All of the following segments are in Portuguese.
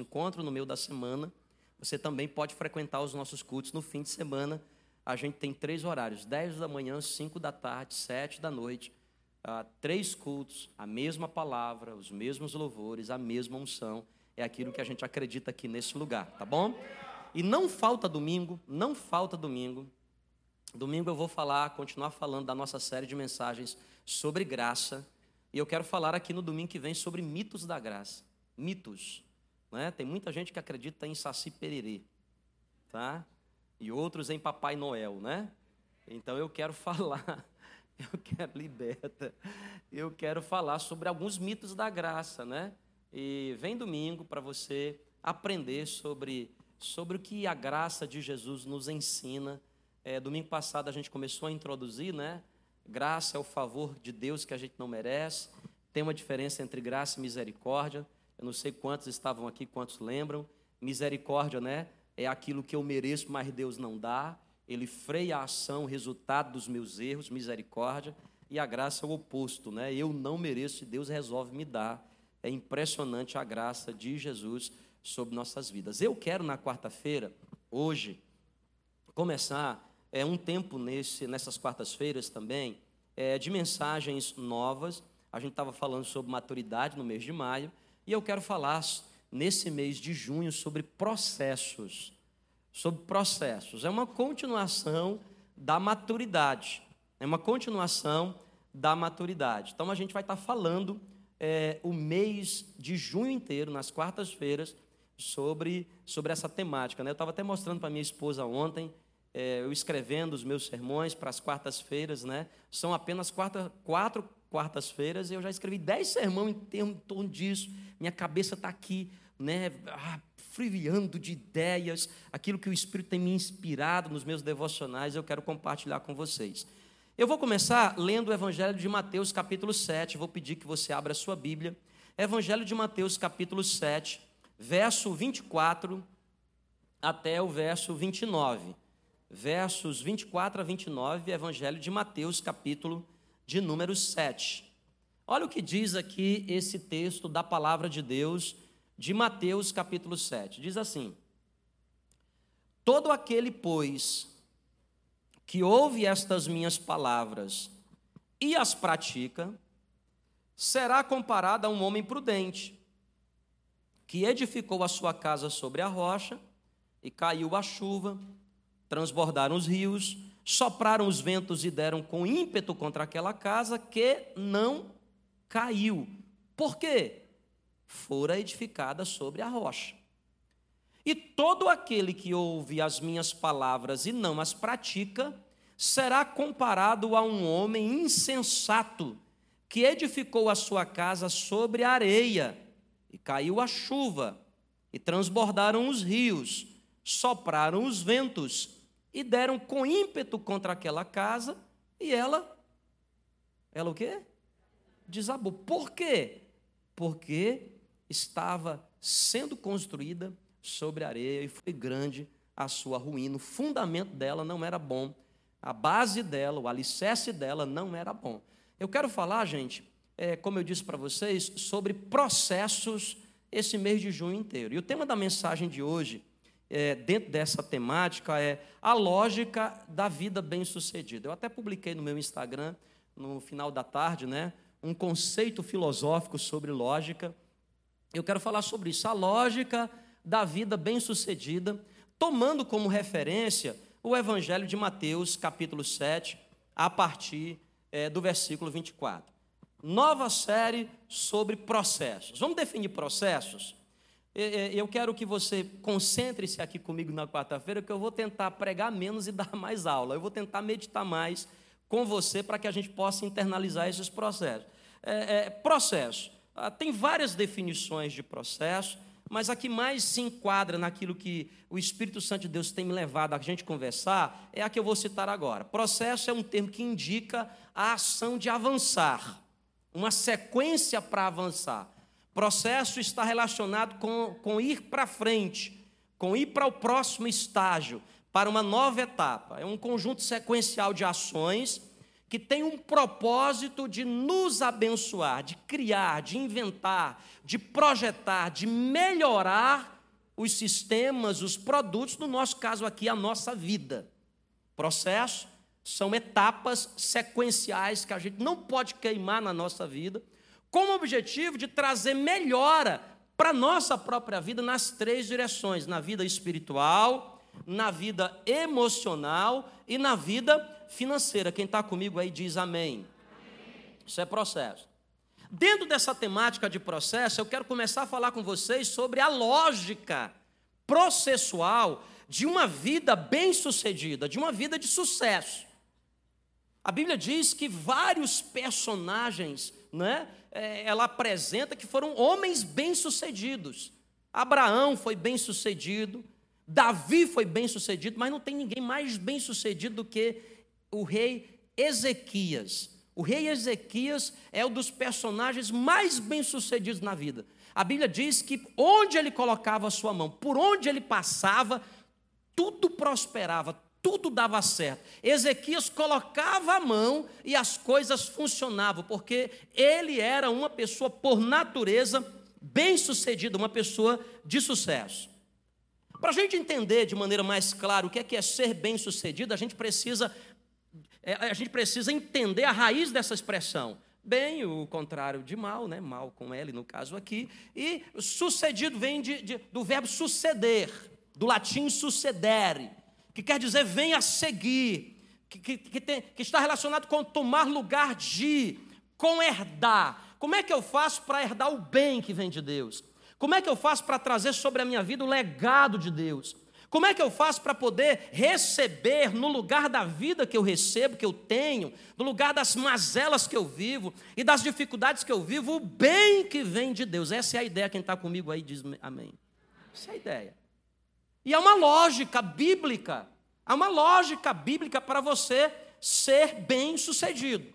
encontro no meio da semana, você também pode frequentar os nossos cultos no fim de semana. A gente tem três horários: 10 da manhã, 5 da tarde, 7 da noite. Ah, três cultos, a mesma palavra, os mesmos louvores, a mesma unção. É aquilo que a gente acredita aqui nesse lugar, tá bom? E não falta domingo, não falta domingo. Domingo eu vou falar, continuar falando da nossa série de mensagens sobre graça. E eu quero falar aqui no domingo que vem sobre mitos da graça. Mitos. Né? Tem muita gente que acredita em Saci Pererê, tá? E outros em Papai Noel, né? Então eu quero falar, eu quero liberta, eu quero falar sobre alguns mitos da graça, né? E vem domingo para você aprender sobre, sobre o que a graça de Jesus nos ensina. É, domingo passado a gente começou a introduzir, né? Graça é o favor de Deus que a gente não merece. Tem uma diferença entre graça e misericórdia. Eu não sei quantos estavam aqui, quantos lembram. Misericórdia, né? É aquilo que eu mereço, mas Deus não dá. Ele freia a ação, resultado dos meus erros, misericórdia. E a graça é o oposto, né? Eu não mereço e Deus resolve me dar. É impressionante a graça de Jesus sobre nossas vidas. Eu quero na quarta-feira, hoje, começar é, um tempo nesse, nessas quartas-feiras também, é, de mensagens novas. A gente estava falando sobre maturidade no mês de maio. E eu quero falar nesse mês de junho sobre processos. Sobre processos. É uma continuação da maturidade. É uma continuação da maturidade. Então a gente vai estar falando é, o mês de junho inteiro, nas quartas-feiras, sobre, sobre essa temática. Né? Eu estava até mostrando para minha esposa ontem, é, eu escrevendo os meus sermões para as quartas-feiras, né? São apenas quarta, quatro quartas-feiras eu já escrevi dez sermões em, torno disso. Minha cabeça está aqui, né, ah, friviando de ideias, aquilo que o Espírito tem me inspirado nos meus devocionais, eu quero compartilhar com vocês. Eu vou começar lendo o Evangelho de Mateus, capítulo 7. Vou pedir que você abra a sua Bíblia. Evangelho de Mateus, capítulo 7, verso 24 até o verso 29. Versos 24 a 29, Evangelho de Mateus, capítulo de número 7. Olha o que diz aqui esse texto da palavra de Deus de Mateus capítulo 7. Diz assim: Todo aquele, pois, que ouve estas minhas palavras e as pratica, será comparado a um homem prudente, que edificou a sua casa sobre a rocha, e caiu a chuva, transbordaram os rios, sopraram os ventos e deram com ímpeto contra aquela casa que não caiu. Por quê? Fora edificada sobre a rocha. E todo aquele que ouve as minhas palavras e não as pratica, será comparado a um homem insensato que edificou a sua casa sobre a areia, e caiu a chuva, e transbordaram os rios, sopraram os ventos e deram com ímpeto contra aquela casa e ela, ela o quê? Desabou. Por quê? Porque estava sendo construída sobre areia e foi grande a sua ruína. O fundamento dela não era bom, a base dela, o alicerce dela não era bom. Eu quero falar, gente, é, como eu disse para vocês, sobre processos esse mês de junho inteiro. E o tema da mensagem de hoje é, dentro dessa temática é a lógica da vida bem-sucedida. Eu até publiquei no meu Instagram, no final da tarde, né, um conceito filosófico sobre lógica. Eu quero falar sobre isso, a lógica da vida bem-sucedida, tomando como referência o Evangelho de Mateus, capítulo 7, a partir é, do versículo 24. Nova série sobre processos. Vamos definir processos? Eu quero que você concentre-se aqui comigo na quarta-feira, que eu vou tentar pregar menos e dar mais aula. Eu vou tentar meditar mais com você para que a gente possa internalizar esses processos. É, é, processo. Ah, tem várias definições de processo, mas a que mais se enquadra naquilo que o Espírito Santo de Deus tem me levado a gente conversar é a que eu vou citar agora. Processo é um termo que indica a ação de avançar, uma sequência para avançar. Processo está relacionado com, com ir para frente, com ir para o próximo estágio, para uma nova etapa. É um conjunto sequencial de ações que tem um propósito de nos abençoar, de criar, de inventar, de projetar, de melhorar os sistemas, os produtos, no nosso caso aqui, a nossa vida. Processo são etapas sequenciais que a gente não pode queimar na nossa vida, com o objetivo de trazer melhora para a nossa própria vida nas três direções: na vida espiritual, na vida emocional e na vida financeira. Quem está comigo aí diz amém. Isso é processo. Dentro dessa temática de processo, eu quero começar a falar com vocês sobre a lógica processual de uma vida bem-sucedida, de uma vida de sucesso. A Bíblia diz que vários personagens, né, ela apresenta que foram homens bem-sucedidos. Abraão foi bem-sucedido, Davi foi bem-sucedido, mas não tem ninguém mais bem-sucedido do que o rei Ezequias. O rei Ezequias é um dos personagens mais bem-sucedidos na vida. A Bíblia diz que onde ele colocava a sua mão, por onde ele passava, tudo prosperava, tudo dava certo. Ezequias colocava a mão e as coisas funcionavam, porque ele era uma pessoa, por natureza, bem-sucedida, uma pessoa de sucesso. Para a gente entender de maneira mais clara o que é, que é ser bem-sucedido, a gente precisa é, a gente precisa entender a raiz dessa expressão. Bem, o contrário de mal, né? mal com L no caso aqui, e sucedido vem de, de, do verbo suceder, do latim sucedere, que quer dizer venha seguir, que, que, que, tem, que está relacionado com tomar lugar de, com herdar. Como é que eu faço para herdar o bem que vem de Deus? Como é que eu faço para trazer sobre a minha vida o legado de Deus? Como é que eu faço para poder receber no lugar da vida que eu recebo, que eu tenho, no lugar das mazelas que eu vivo e das dificuldades que eu vivo, o bem que vem de Deus? Essa é a ideia. Quem está comigo aí diz amém. Essa é a ideia. E é uma lógica bíblica, há uma lógica bíblica para você ser bem sucedido.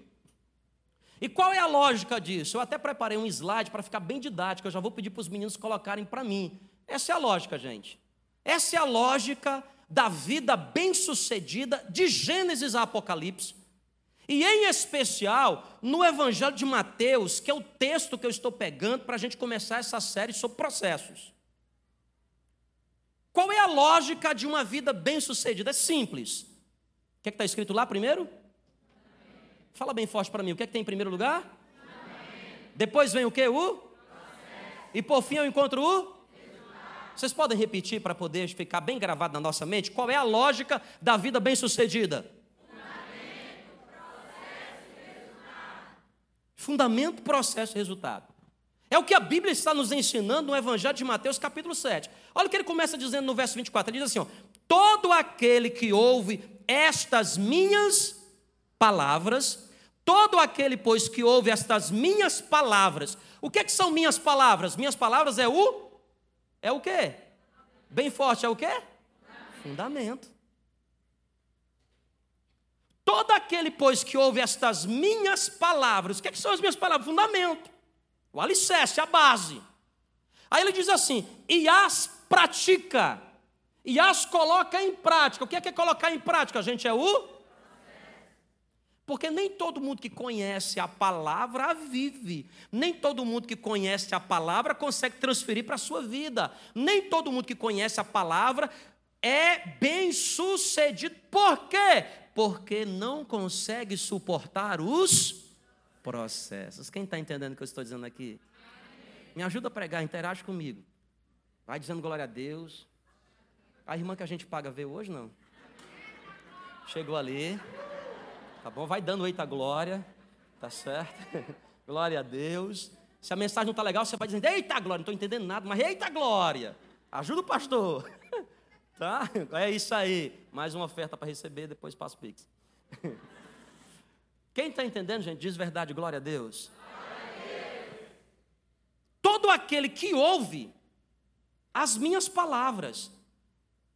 E qual é a lógica disso? Eu até preparei um slide para ficar bem didático, eu já vou pedir para os meninos colocarem para mim. Essa é a lógica, gente. Essa é a lógica da vida bem-sucedida de Gênesis a Apocalipse. E em especial no Evangelho de Mateus, que é o texto que eu estou pegando para a gente começar essa série sobre processos. Qual é a lógica de uma vida bem-sucedida? É simples. O que é está escrito lá primeiro? Fala bem forte para mim. O que é que tem em primeiro lugar? Depois vem o que? O? E por fim eu encontro o? Vocês podem repetir para poder ficar bem gravado na nossa mente? Qual é a lógica da vida bem-sucedida? Fundamento, processo e resultado. É o que a Bíblia está nos ensinando no Evangelho de Mateus, capítulo 7. Olha o que ele começa dizendo no verso 24. Ele diz assim: ó, Todo aquele que ouve estas minhas palavras, todo aquele, pois, que ouve estas minhas palavras. O que, é que são minhas palavras? Minhas palavras é o. É o quê? Bem forte, é o quê? Fundamento. Todo aquele, pois, que ouve estas minhas palavras, o que, é que são as minhas palavras? Fundamento. O alicerce, a base. Aí ele diz assim: e as pratica, e as coloca em prática. O que é, que é colocar em prática? A gente é o. Porque nem todo mundo que conhece a palavra vive. Nem todo mundo que conhece a palavra consegue transferir para a sua vida. Nem todo mundo que conhece a palavra é bem sucedido. Por quê? Porque não consegue suportar os processos. Quem está entendendo o que eu estou dizendo aqui? Me ajuda a pregar, interage comigo. Vai dizendo glória a Deus. A irmã que a gente paga veio hoje, não? Chegou ali. Tá bom? Vai dando eita glória. Tá certo? glória a Deus. Se a mensagem não está legal, você vai dizendo, eita glória, não estou entendendo nada, mas eita glória. Ajuda o pastor. tá? É isso aí. Mais uma oferta para receber, depois passo o Pix. Quem está entendendo, gente? Diz verdade, glória a Deus. Todo aquele que ouve as minhas palavras,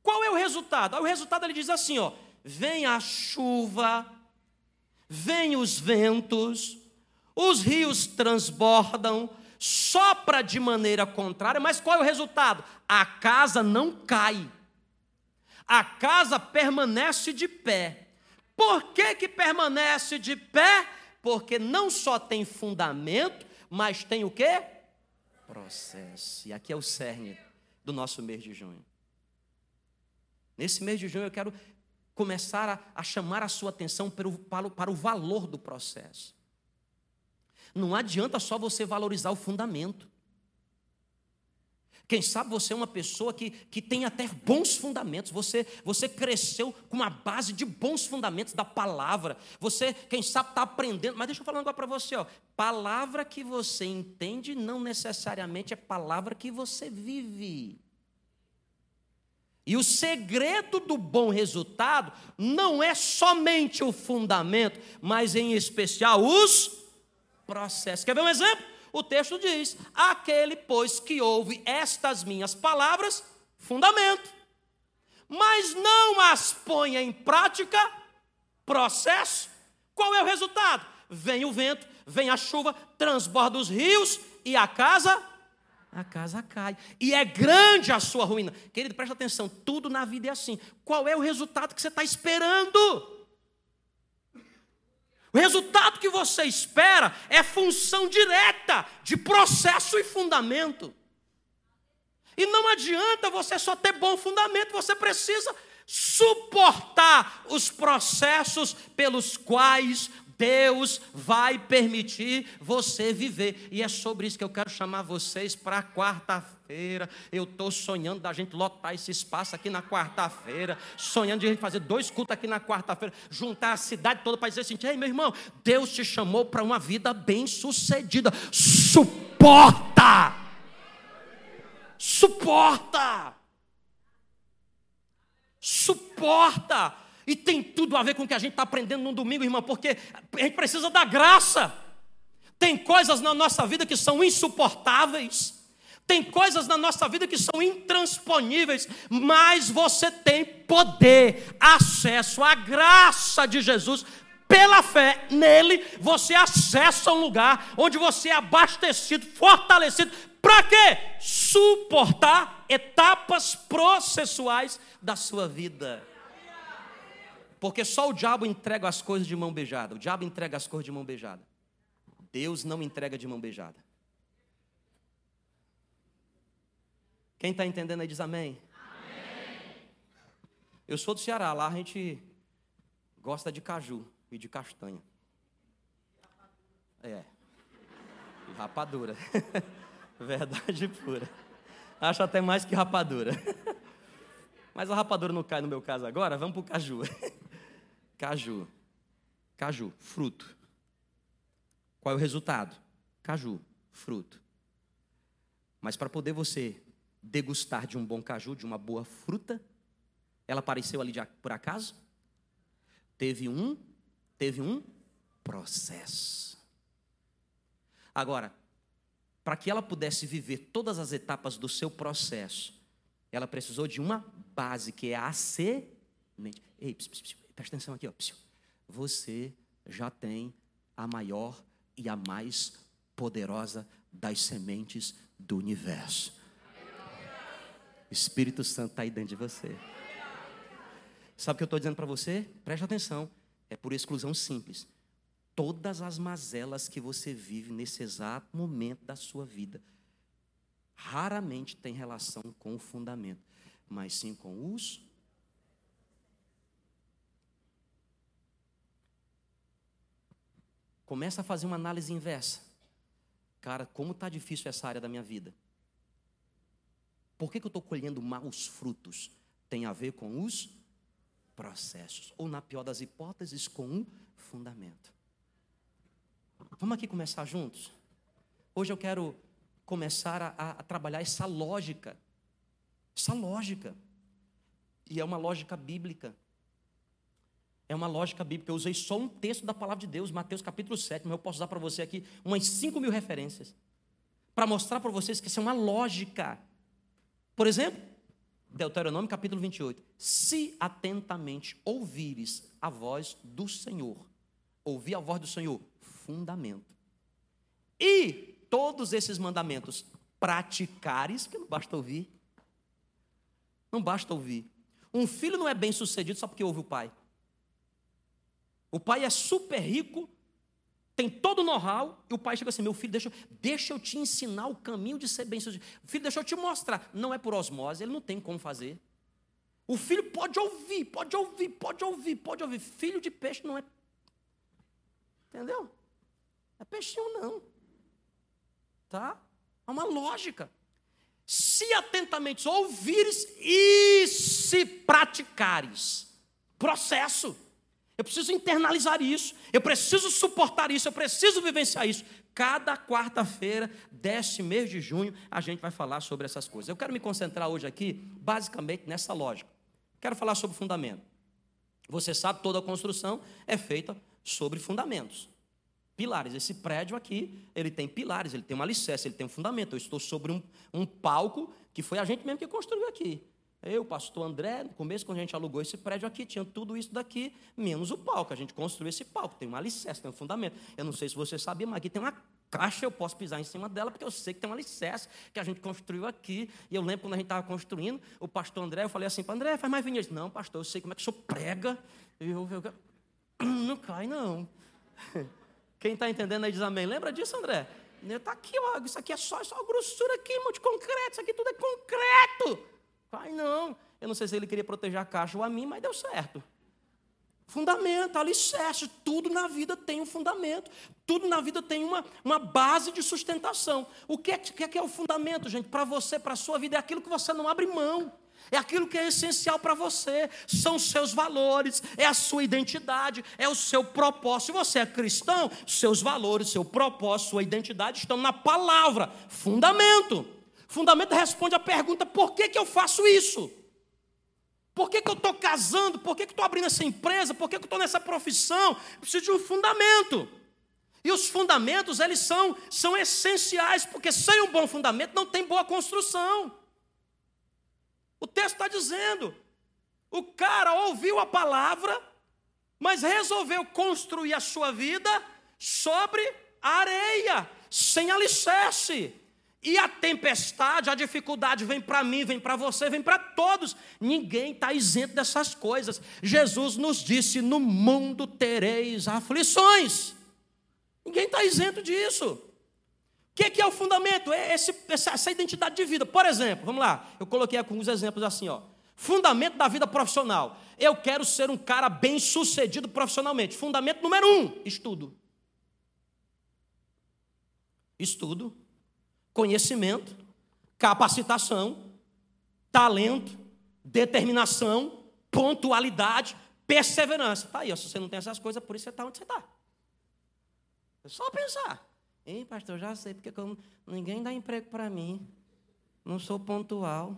qual é o resultado? O resultado ele diz assim: ó, vem a chuva, vem os ventos, os rios transbordam, sopra de maneira contrária, mas qual é o resultado? A casa não cai, a casa permanece de pé Por que, que permanece de pé? Porque não só tem fundamento, mas tem o quê? Processo. E aqui é o cerne do nosso mês de junho. Nesse mês de junho eu quero começar a, a chamar a sua atenção para o, para, o, para o valor do processo. Não adianta só você valorizar o fundamento. Quem sabe você é uma pessoa que, que tem até bons fundamentos, você, você cresceu com uma base de bons fundamentos da palavra. Você, quem sabe, está aprendendo. Mas deixa eu falar negócio para você: ó. palavra que você entende não necessariamente é palavra que você vive. E o segredo do bom resultado não é somente o fundamento, mas em especial os processos. Quer ver um exemplo? O texto diz: Aquele, pois, que ouve estas minhas palavras, fundamento, mas não as põe em prática, processo. Qual é o resultado? Vem o vento, vem a chuva, transborda os rios e a casa a casa cai. E é grande a sua ruína. Querido, presta atenção, tudo na vida é assim. Qual é o resultado que você está esperando? O resultado que você espera é função direta de processo e fundamento. E não adianta você só ter bom fundamento, você precisa suportar os processos pelos quais Deus vai permitir você viver. E é sobre isso que eu quero chamar vocês para quarta-feira quarta-feira. Eu estou sonhando da gente lotar esse espaço aqui na quarta-feira. Sonhando de a gente fazer dois cultos aqui na quarta-feira. Juntar a cidade toda para dizer assim: Ei, meu irmão, Deus te chamou para uma vida bem-sucedida. Suporta! Suporta! Suporta! E tem tudo a ver com o que a gente está aprendendo no domingo, irmão, porque a gente precisa da graça. Tem coisas na nossa vida que são insuportáveis. Tem coisas na nossa vida que são intransponíveis, mas você tem poder, acesso à graça de Jesus. Pela fé nele, você acessa um lugar onde você é abastecido, fortalecido. Para quê? Suportar etapas processuais da sua vida. Porque só o diabo entrega as coisas de mão beijada. O diabo entrega as coisas de mão beijada. Deus não entrega de mão beijada. Quem está entendendo aí diz amém. amém. Eu sou do Ceará, lá a gente gosta de caju e de castanha. É. E rapadura. Verdade pura. Acho até mais que rapadura. Mas a rapadura não cai no meu caso agora, vamos para o caju. Caju. Caju, fruto. Qual é o resultado? Caju, fruto. Mas para poder você degustar de um bom caju, de uma boa fruta. Ela apareceu ali de, por acaso? Teve um, teve um processo. Agora, para que ela pudesse viver todas as etapas do seu processo, ela precisou de uma base que é a semente. Ei, pss, presta atenção aqui, ó. Você já tem a maior e a mais poderosa das sementes do universo. Espírito Santo está aí dentro de você. Sabe o que eu estou dizendo para você? Preste atenção. É por exclusão simples. Todas as mazelas que você vive nesse exato momento da sua vida raramente tem relação com o fundamento, mas sim com os Começa a fazer uma análise inversa. Cara, como está difícil essa área da minha vida. Por que, que eu estou colhendo maus frutos? Tem a ver com os processos, ou na pior das hipóteses, com um fundamento. Vamos aqui começar juntos? Hoje eu quero começar a, a, trabalhar essa lógica, essa lógica, e é uma lógica bíblica. É uma lógica bíblica. Eu usei só um texto da palavra de Deus, Mateus capítulo 7, mas eu posso dar para você aqui umas 5 mil referências, para mostrar para vocês que isso é uma lógica. Por exemplo, Deuteronômio capítulo 28. Se atentamente ouvires a voz do Senhor, ouvir a voz do Senhor, fundamento. E todos esses mandamentos praticares, porque não basta ouvir. Não basta ouvir. Um filho não é bem sucedido só porque ouve o pai. O pai é super rico, tem todo o know-how, e o pai chega assim: meu filho, deixa, deixa eu te ensinar o caminho de ser bem-sucedido. Filho, deixa eu te mostrar. Não é por osmose, ele não tem como fazer. O filho pode ouvir, pode ouvir, pode ouvir, pode ouvir. Filho de peixe não é. Entendeu? É peixinho, não. Tá? É uma lógica. Se atentamente ouvires e se praticares. Processo. Eu preciso internalizar isso, eu preciso suportar isso, eu preciso vivenciar isso. Cada quarta-feira deste mês de junho, a gente vai falar sobre essas coisas. Eu quero me concentrar hoje aqui, basicamente, nessa lógica. Quero falar sobre fundamento. Você sabe, toda construção é feita sobre fundamentos. Pilares. Esse prédio aqui, ele tem pilares, ele tem uma alicerce, ele tem um fundamento. Eu estou sobre um, um palco que foi a gente mesmo que construiu aqui. Eu, pastor André, no começo, quando a gente alugou esse prédio aqui, tinha tudo isso daqui, menos o palco. A gente construiu esse palco, tem uma alicerce, tem um fundamento. Eu não sei se você sabia, mas aqui tem uma caixa, eu posso pisar em cima dela, porque eu sei que tem uma alicerce que a gente construiu aqui. E eu lembro quando a gente estava construindo, o pastor André, eu falei assim para André, faz mais vinhas. Não, pastor, eu sei como é que o senhor prega. Eu, eu, eu, não cai, não. Quem está entendendo aí diz amém. Lembra disso, André? Está aqui, ó, isso aqui é só, só grossura aqui, irmão, de concreto, isso aqui tudo é concreto. Pai, não. Eu não sei se ele queria proteger a caixa ou a mim, mas deu certo. Fundamento, alicerce, tudo na vida tem um fundamento, tudo na vida tem uma, uma base de sustentação. O que é, que é, é o fundamento, gente? Para você, para a sua vida, é aquilo que você não abre mão, é aquilo que é essencial para você, são seus valores, é a sua identidade, é o seu propósito. Se você é cristão, seus valores, seu propósito, sua identidade estão na palavra, fundamento. Fundamento responde a pergunta: por que, que eu faço isso? Por que, que eu estou casando? Por que, que estou abrindo essa empresa? Por que, que eu estou nessa profissão? Preciso de um fundamento. E os fundamentos, eles são, são essenciais, porque sem um bom fundamento não tem boa construção. O texto está dizendo: o cara ouviu a palavra, mas resolveu construir a sua vida sobre areia, sem alicerce. E a tempestade, a dificuldade vem para mim, vem para você, vem para todos. Ninguém está isento dessas coisas. Jesus nos disse: no mundo tereis aflições. Ninguém está isento disso. O que, que, é o fundamento? É esse, essa, identidade de vida. Por exemplo, vamos lá, eu coloquei alguns exemplos assim, ó. Fundamento da vida profissional. Eu quero ser um cara bem sucedido profissionalmente. Fundamento número um: estudo. Estudo conhecimento, capacitação, talento, determinação, pontualidade, perseverança. Tá aí, ó, se você não tem essas coisas, por isso você está onde você está. É só pensar. Ei, pastor, já sei, porque eu, ninguém dá emprego para mim. Não sou pontual.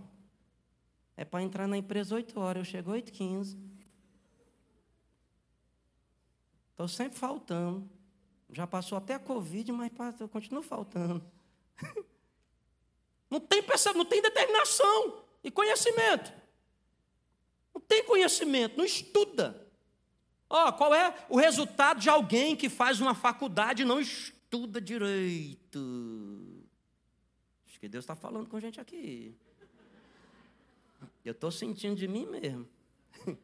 É para entrar na empresa 8 horas, eu chego 8 15 Estou sempre faltando. Já passou até a Covid, mas eu continuo faltando. Não tem não tem determinação e conhecimento. Não tem conhecimento, não estuda. Ó, oh, qual é o resultado de alguém que faz uma faculdade e não estuda direito? Acho que Deus está falando com a gente aqui. Eu estou sentindo de mim mesmo.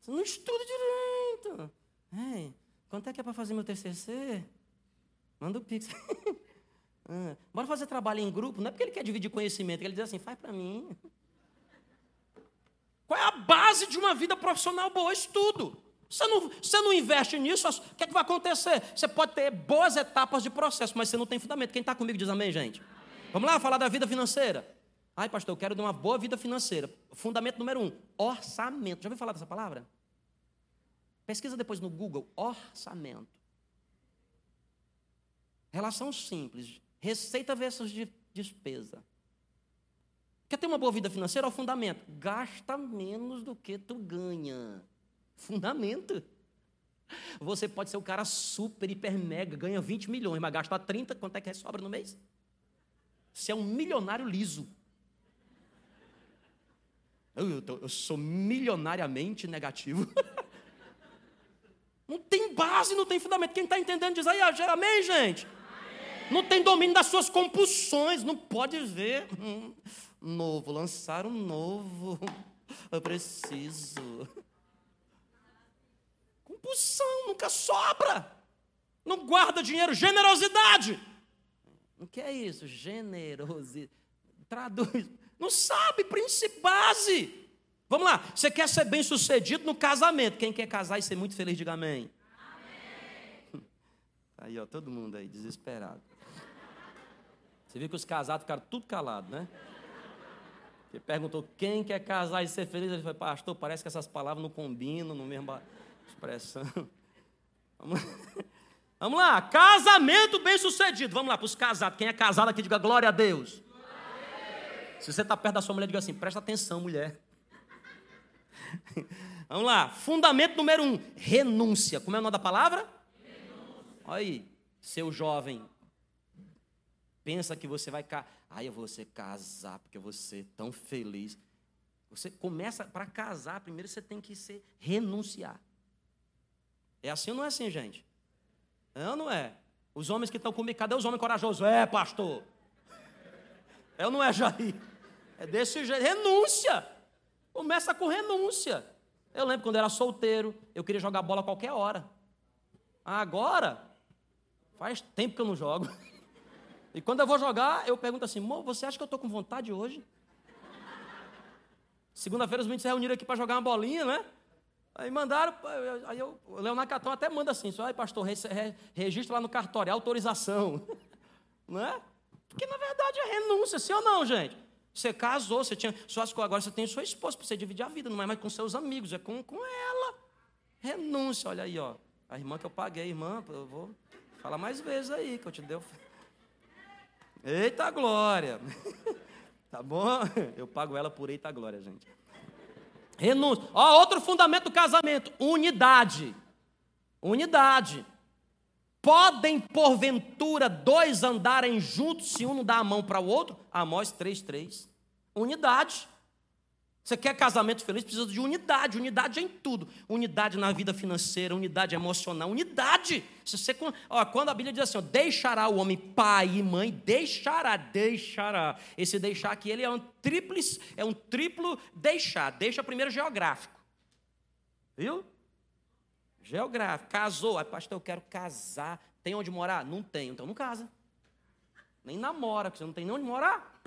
Você não estuda direito. É, Quanto é que é para fazer meu TCC? Manda o pix. ah, bora fazer trabalho em grupo. Não é porque ele quer dividir conhecimento, ele diz assim, faz para mim. Qual é a base de uma vida profissional boa? Estudo. Você não, você não investe nisso, o que, é que vai acontecer? Você pode ter boas etapas de processo, mas você não tem fundamento. Quem está comigo diz amém, gente? Vamos lá falar da vida financeira. Ai, pastor, eu quero ter uma boa vida financeira. Fundamento número um: orçamento. Já ouviu falar dessa palavra? Pesquisa depois no Google, orçamento. Relação simples, receita versus despesa. Quer ter uma boa vida financeira? É o fundamento. Gasta menos do que tu ganha. Fundamento. Você pode ser o cara super, hiper, mega, ganha 20 milhões, mas gasta 30, quanto é que sobra no mês? Você é um milionário liso. Eu, eu, eu sou milionariamente negativo. Não tem base, não tem fundamento. Quem está entendendo diz aí, amém, gente? Não tem domínio das suas compulsões, não pode ver. Novo, lançaram um novo. Eu preciso. Compulsão, nunca sobra. Não guarda dinheiro, generosidade. O que é isso? Generosidade. Traduz. Não sabe, princípio base. Vamos lá, você quer ser bem sucedido no casamento. Quem quer casar e ser muito feliz, diga amém. amém. Aí, ó, todo mundo aí, desesperado. Você viu que os casados ficaram tudo calados, né? Ele perguntou quem quer casar e ser feliz. Ele falou, pastor, parece que essas palavras não combinam, no mesma expressão. Vamos lá. Vamos lá, casamento bem sucedido. Vamos lá, para os casados. Quem é casado aqui, diga glória a Deus. Se você está perto da sua mulher, diga assim: presta atenção, mulher. Vamos lá, fundamento número um: renúncia. Como é o nome da palavra? Renúncia. Olha aí, seu jovem, pensa que você vai. Ca... Aí eu vou ser casar, porque você é tão feliz. Você começa, para casar, primeiro você tem que ser renunciar. É assim ou não é assim, gente? É ou não é? Os homens que estão comigo, cadê os homens corajosos? É, pastor. É ou não é, Jair? É desse jeito. Renúncia. Começa com renúncia. Eu lembro quando eu era solteiro, eu queria jogar bola a qualquer hora. Agora, faz tempo que eu não jogo. E quando eu vou jogar, eu pergunto assim: você acha que eu estou com vontade hoje? Segunda-feira os meninos se reuniram aqui para jogar uma bolinha, né? Aí mandaram, aí eu, o Leonardo Catão até manda assim: só pastor, re, re, registra lá no cartório, autorização. Não é? Porque na verdade é renúncia, sim ou não, gente? Você casou, você tinha suas coisas, agora você tem sua esposa para você dividir a vida, não é mais com seus amigos, é com, com ela. Renúncia, olha aí, ó. A irmã que eu paguei, irmã, eu vou falar mais vezes aí, que eu te dei. Eita glória! tá bom? Eu pago ela por eita glória, gente. Renúncia. Ó, outro fundamento do casamento: unidade. Unidade. Podem, porventura, dois andarem juntos se um não dá a mão para o outro? Amós 3, 3. Unidade. Você quer casamento feliz, precisa de unidade. Unidade em tudo. Unidade na vida financeira, unidade emocional, unidade. Você, ó, quando a Bíblia diz assim, ó, deixará o homem pai e mãe, deixará, deixará. Esse deixar aqui, ele é um triplo, é um triplo deixar. Deixa primeiro geográfico. Viu? Geográfico. Casou. Aí, pastor, eu quero casar. Tem onde morar? Não tem. Então não casa. Nem namora, porque você não tem nem onde morar.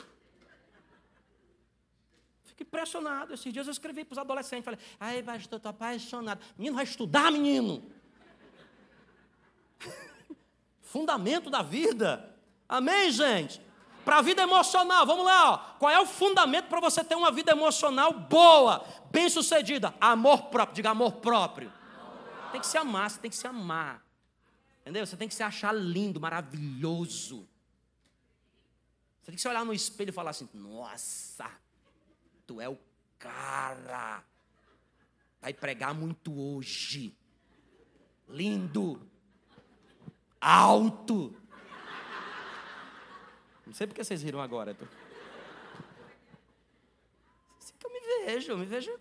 Fico impressionado. Esses dias eu escrevi para os adolescentes. Falei, ai, pastor, estou apaixonado. Menino, vai estudar, menino. Fundamento da vida. Amém, gente? Para a vida emocional, vamos lá. Ó. Qual é o fundamento para você ter uma vida emocional boa, bem sucedida? Amor próprio. Diga amor próprio. Tem que se amar, você tem que se amar. Entendeu? Você tem que se achar lindo, maravilhoso. Você tem que se olhar no espelho e falar assim: Nossa, tu é o cara. Vai pregar muito hoje. Lindo. Alto. Não sei porque vocês riram agora. Tô... Assim que eu me vejo, eu me vejo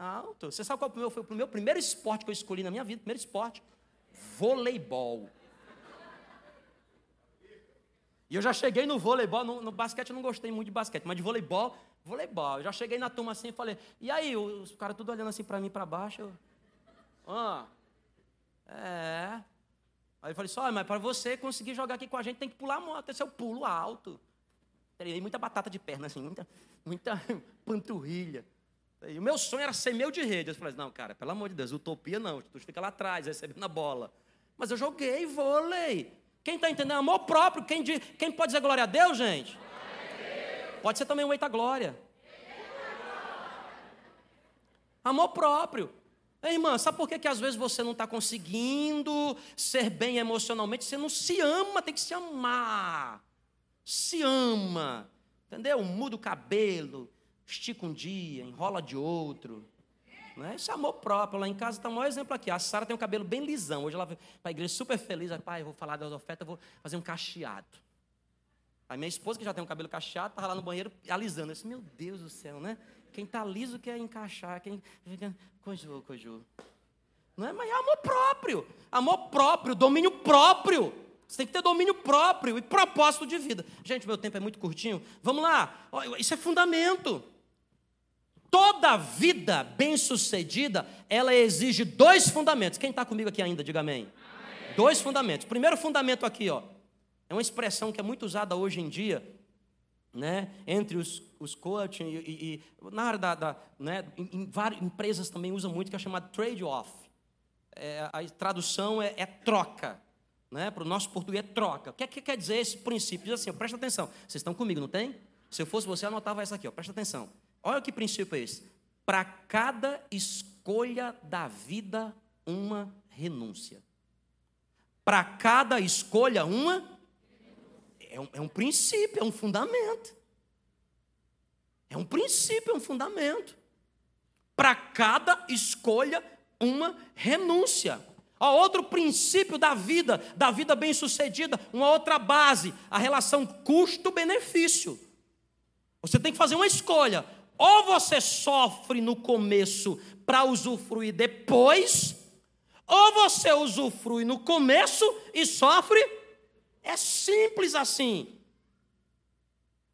alto. Você sabe qual foi o meu primeiro esporte que eu escolhi na minha vida? Primeiro esporte? Voleibol. E eu já cheguei no voleibol, no, no basquete eu não gostei muito de basquete, mas de voleibol voleibol. Eu já cheguei na turma assim e falei, e aí, os caras tudo olhando assim para mim para baixo. Ah, é. Aí eu falei, só, mas para você conseguir jogar aqui com a gente tem que pular moto, esse é o pulo alto. Treinei muita batata de perna, assim, muita, muita panturrilha. E o meu sonho era ser meu de rede. Eu falei, não, cara, pelo amor de Deus, utopia não, tu fica lá atrás, recebendo a bola. Mas eu joguei vôlei. Quem está entendendo? Amor próprio. Quem, quem pode dizer glória a Deus, gente? Pode ser também um eita glória. Amor próprio. Ei, irmã, sabe por que, que às vezes você não está conseguindo ser bem emocionalmente? Você não se ama, tem que se amar. Se ama. Entendeu? Muda o cabelo, estica um dia, enrola de outro. Né? Isso é amor próprio. Lá em casa está um maior exemplo aqui. A Sara tem um cabelo bem lisão. Hoje ela vai para a igreja super feliz. Pai, eu vou falar das ofertas, vou fazer um cacheado. A minha esposa, que já tem um cabelo cacheado, estava lá no banheiro alisando. Eu disse, meu Deus do céu, né? Quem está liso quer encaixar, quem. Cojou, cojou. Não é? Mas é amor próprio. Amor próprio, domínio próprio. Você tem que ter domínio próprio e propósito de vida. Gente, meu tempo é muito curtinho. Vamos lá. Isso é fundamento. Toda vida bem-sucedida, ela exige dois fundamentos. Quem está comigo aqui ainda, diga amém. amém. Dois fundamentos. Primeiro fundamento aqui, ó, é uma expressão que é muito usada hoje em dia, né, entre os, os coaching e, e, e na área da, da né, em, em, várias empresas também usam muito, que é chamado trade-off. É, a tradução é, é troca. Né, para o nosso português é troca. O que, é que quer dizer esse princípio? Diz assim, ó, presta atenção. Vocês estão comigo, não tem? Se eu fosse você, anotava essa aqui, ó, presta atenção. Olha que princípio é esse. Para cada escolha da vida, uma renúncia. Para cada escolha, uma. É um, é um princípio, é um fundamento. É um princípio, é um fundamento. Para cada escolha, uma renúncia. Ó, outro princípio da vida, da vida bem-sucedida, uma outra base, a relação custo-benefício. Você tem que fazer uma escolha. Ou você sofre no começo para usufruir depois, ou você usufrui no começo e sofre. É simples assim.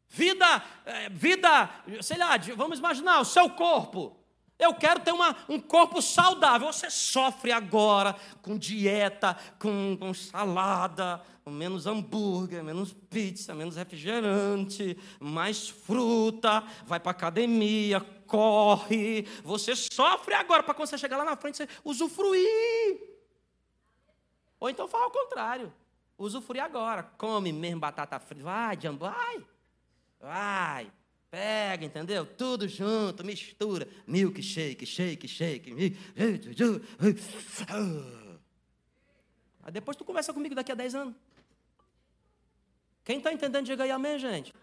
Vida, é, vida, sei lá, vamos imaginar o seu corpo. Eu quero ter uma, um corpo saudável. Você sofre agora com dieta, com, com salada, menos hambúrguer, menos pizza, menos refrigerante, mais fruta, vai para academia, corre. Você sofre agora para quando você chegar lá na frente você usufruir. Ou então fala ao contrário. Usufruir agora. Come mesmo batata frita. Vai, Jambo, vai. Vai. Pega, entendeu? Tudo junto, mistura. Milk shake, shake, shake. Aí depois tu conversa comigo daqui a 10 anos. Quem está entendendo, diga aí amém, gente.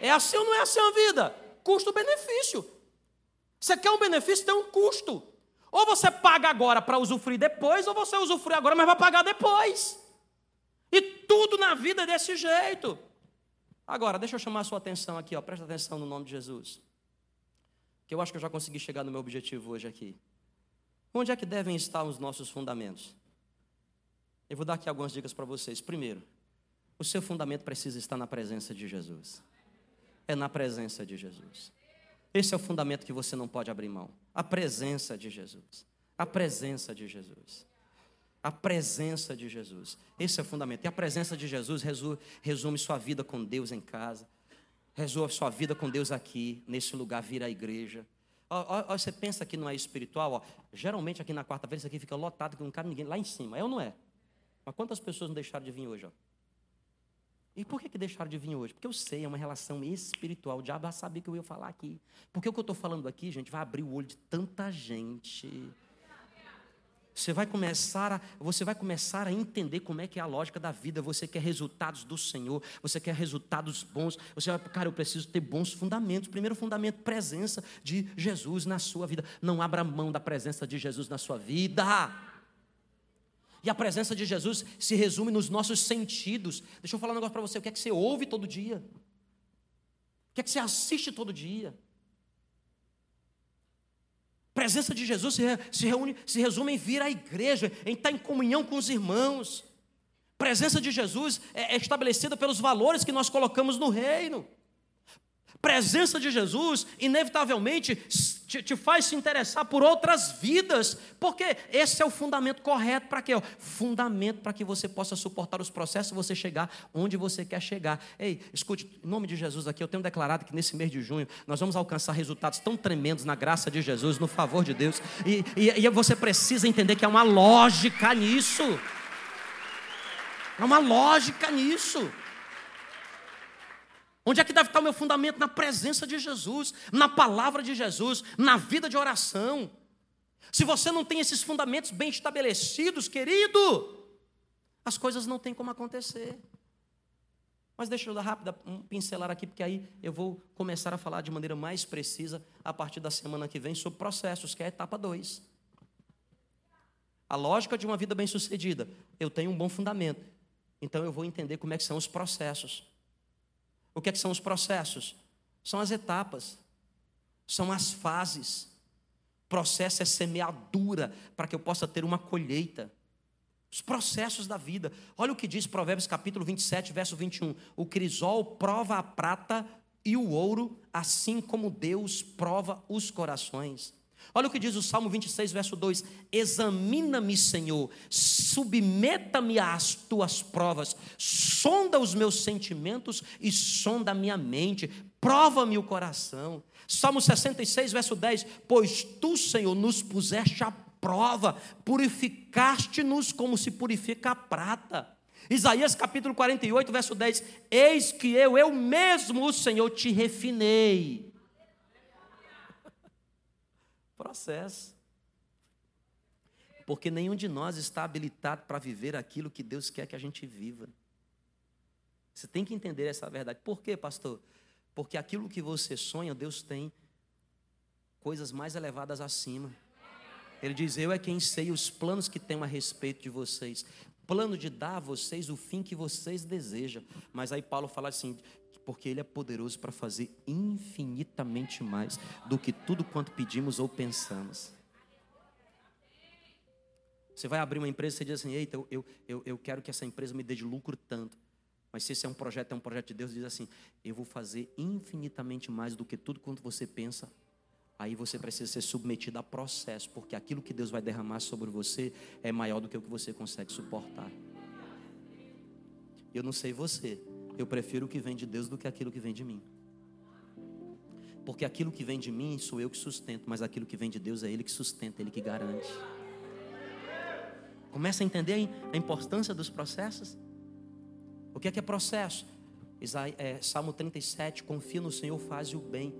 É assim ou não é assim a vida? Custo-benefício. Você quer um benefício, tem um custo. Ou você paga agora para usufruir depois, ou você usufrui agora, mas vai pagar depois. E tudo na vida é desse jeito. Agora, deixa eu chamar a sua atenção aqui, ó, presta atenção no nome de Jesus. Que eu acho que eu já consegui chegar no meu objetivo hoje aqui. Onde é que devem estar os nossos fundamentos? Eu vou dar aqui algumas dicas para vocês. Primeiro, o seu fundamento precisa estar na presença de Jesus. É na presença de Jesus. Esse é o fundamento que você não pode abrir mão. A presença de Jesus. A presença de Jesus. A presença de Jesus. Esse é o fundamento. E a presença de Jesus resume, sua vida com Deus em casa. Resume sua vida com Deus aqui, nesse lugar, vir à igreja. Ó, ó, você pensa que não é espiritual? Ó, geralmente aqui na quarta-feira isso aqui fica lotado, que não cabe ninguém lá em cima. É ou não é? Mas quantas pessoas não deixaram de vir hoje? Ó? E por que, que deixaram de vir hoje? Porque eu sei, é uma relação espiritual. O diabo sabia que eu ia falar aqui. Porque o que eu estou falando aqui, gente, vai abrir o olho de tanta gente. Você vai começar a, você vai começar a entender como é que é a lógica da vida. Você quer resultados do Senhor, você quer resultados bons. Você vai, cara, eu preciso ter bons fundamentos. Primeiro fundamento, presença de Jesus na sua vida. Não abra mão da presença de Jesus na sua vida. E a presença de Jesus se resume nos nossos sentidos. Deixa eu falar um negócio para você. O que é que você ouve todo dia? O que é que você assiste todo dia? presença de Jesus se, reúne, se resume em vir à igreja, em estar em comunhão com os irmãos. Presença de Jesus é, é estabelecida pelos valores que nós colocamos no reino presença de Jesus, inevitavelmente te, te, faz se interessar por outras vidas, porque esse é o fundamento correto para quê? Fundamento para que você possa suportar os processos e você chegar onde você quer chegar. Ei, escute, em nome de Jesus aqui, eu tenho declarado que nesse mês de junho nós vamos alcançar resultados tão tremendos na graça de Jesus, no favor de Deus, e, e, e você precisa entender que há uma lógica nisso. Há uma lógica nisso. Onde é que deve estar o meu fundamento? Na presença de Jesus, na palavra de Jesus, na vida de oração. Se você não tem esses fundamentos bem estabelecidos, querido, as coisas não têm como acontecer. Mas deixa eu dar rápida um pincelar aqui, porque aí eu vou começar a falar de maneira mais precisa a partir da semana que vem sobre processos, que é a etapa 2. A lógica de uma vida bem-sucedida. Eu tenho um bom fundamento. Então eu vou entender como é que são os processos. O que, é que são os processos? São as etapas, são as fases. Processo é semeadura para que eu possa ter uma colheita. Os processos da vida. Olha o que diz Provérbios capítulo 27, verso 21. O crisol prova a prata e o ouro, assim como Deus prova os corações. Olha o que diz o Salmo 26, verso 2: Examina-me, Senhor, submeta-me às tuas provas, sonda os meus sentimentos e sonda a minha mente, prova-me o coração. Salmo 66, verso 10: Pois tu, Senhor, nos puseste a prova, purificaste-nos como se purifica a prata. Isaías capítulo 48, verso 10: Eis que eu, eu mesmo, o Senhor, te refinei. Processo. Porque nenhum de nós está habilitado para viver aquilo que Deus quer que a gente viva. Você tem que entender essa verdade. Por quê, pastor? Porque aquilo que você sonha, Deus tem coisas mais elevadas acima. Ele diz: Eu é quem sei os planos que tenho a respeito de vocês plano de dar a vocês o fim que vocês desejam. Mas aí Paulo fala assim: porque Ele é poderoso para fazer infinitamente mais do que tudo quanto pedimos ou pensamos. Você vai abrir uma empresa e diz assim: Eita, eu, eu, eu quero que essa empresa me dê de lucro tanto. Mas se esse é um projeto, é um projeto de Deus, diz assim: Eu vou fazer infinitamente mais do que tudo quanto você pensa Aí você precisa ser submetido a processo, porque aquilo que Deus vai derramar sobre você é maior do que o que você consegue suportar. Eu não sei você, eu prefiro o que vem de Deus do que aquilo que vem de mim. Porque aquilo que vem de mim sou eu que sustento, mas aquilo que vem de Deus é Ele que sustenta, Ele que garante. Começa a entender a importância dos processos? O que é que é processo? É, Salmo 37, confia no Senhor, faz o bem,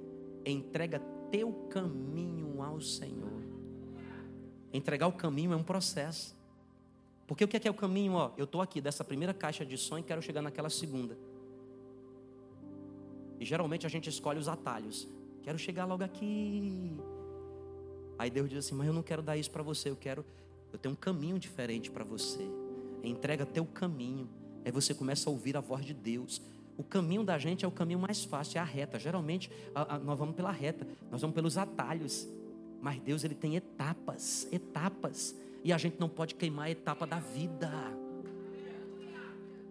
entrega teu caminho ao Senhor. Entregar o caminho é um processo. Porque o que é, que é o caminho? Ó, eu estou aqui dessa primeira caixa de som e quero chegar naquela segunda. E geralmente a gente escolhe os atalhos. Quero chegar logo aqui. Aí Deus diz assim: Mas eu não quero dar isso para você. Eu quero, eu tenho um caminho diferente para você. Entrega teu caminho. Aí você começa a ouvir a voz de Deus. O caminho da gente é o caminho mais fácil, é a reta. Geralmente a, a, nós vamos pela reta, nós vamos pelos atalhos. Mas Deus ele tem etapas, etapas. E a gente não pode queimar a etapa da vida.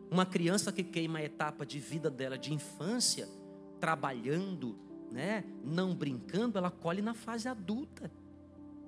Uma criança que queima a etapa de vida dela, de infância, trabalhando, né, não brincando, ela colhe na fase adulta.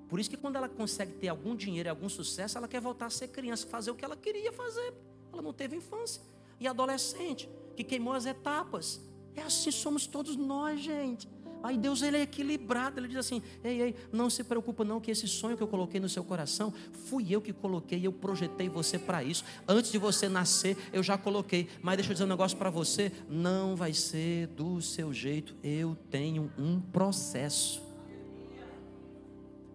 Por isso que quando ela consegue ter algum dinheiro e algum sucesso, ela quer voltar a ser criança, fazer o que ela queria fazer. Ela não teve infância. E adolescente, que queimou as etapas. É assim somos todos nós, gente. Aí Deus ele é equilibrado, ele diz assim: "Ei, ei, não se preocupa não que esse sonho que eu coloquei no seu coração, fui eu que coloquei, eu projetei você para isso. Antes de você nascer, eu já coloquei. Mas deixa eu dizer um negócio para você, não vai ser do seu jeito. Eu tenho um processo.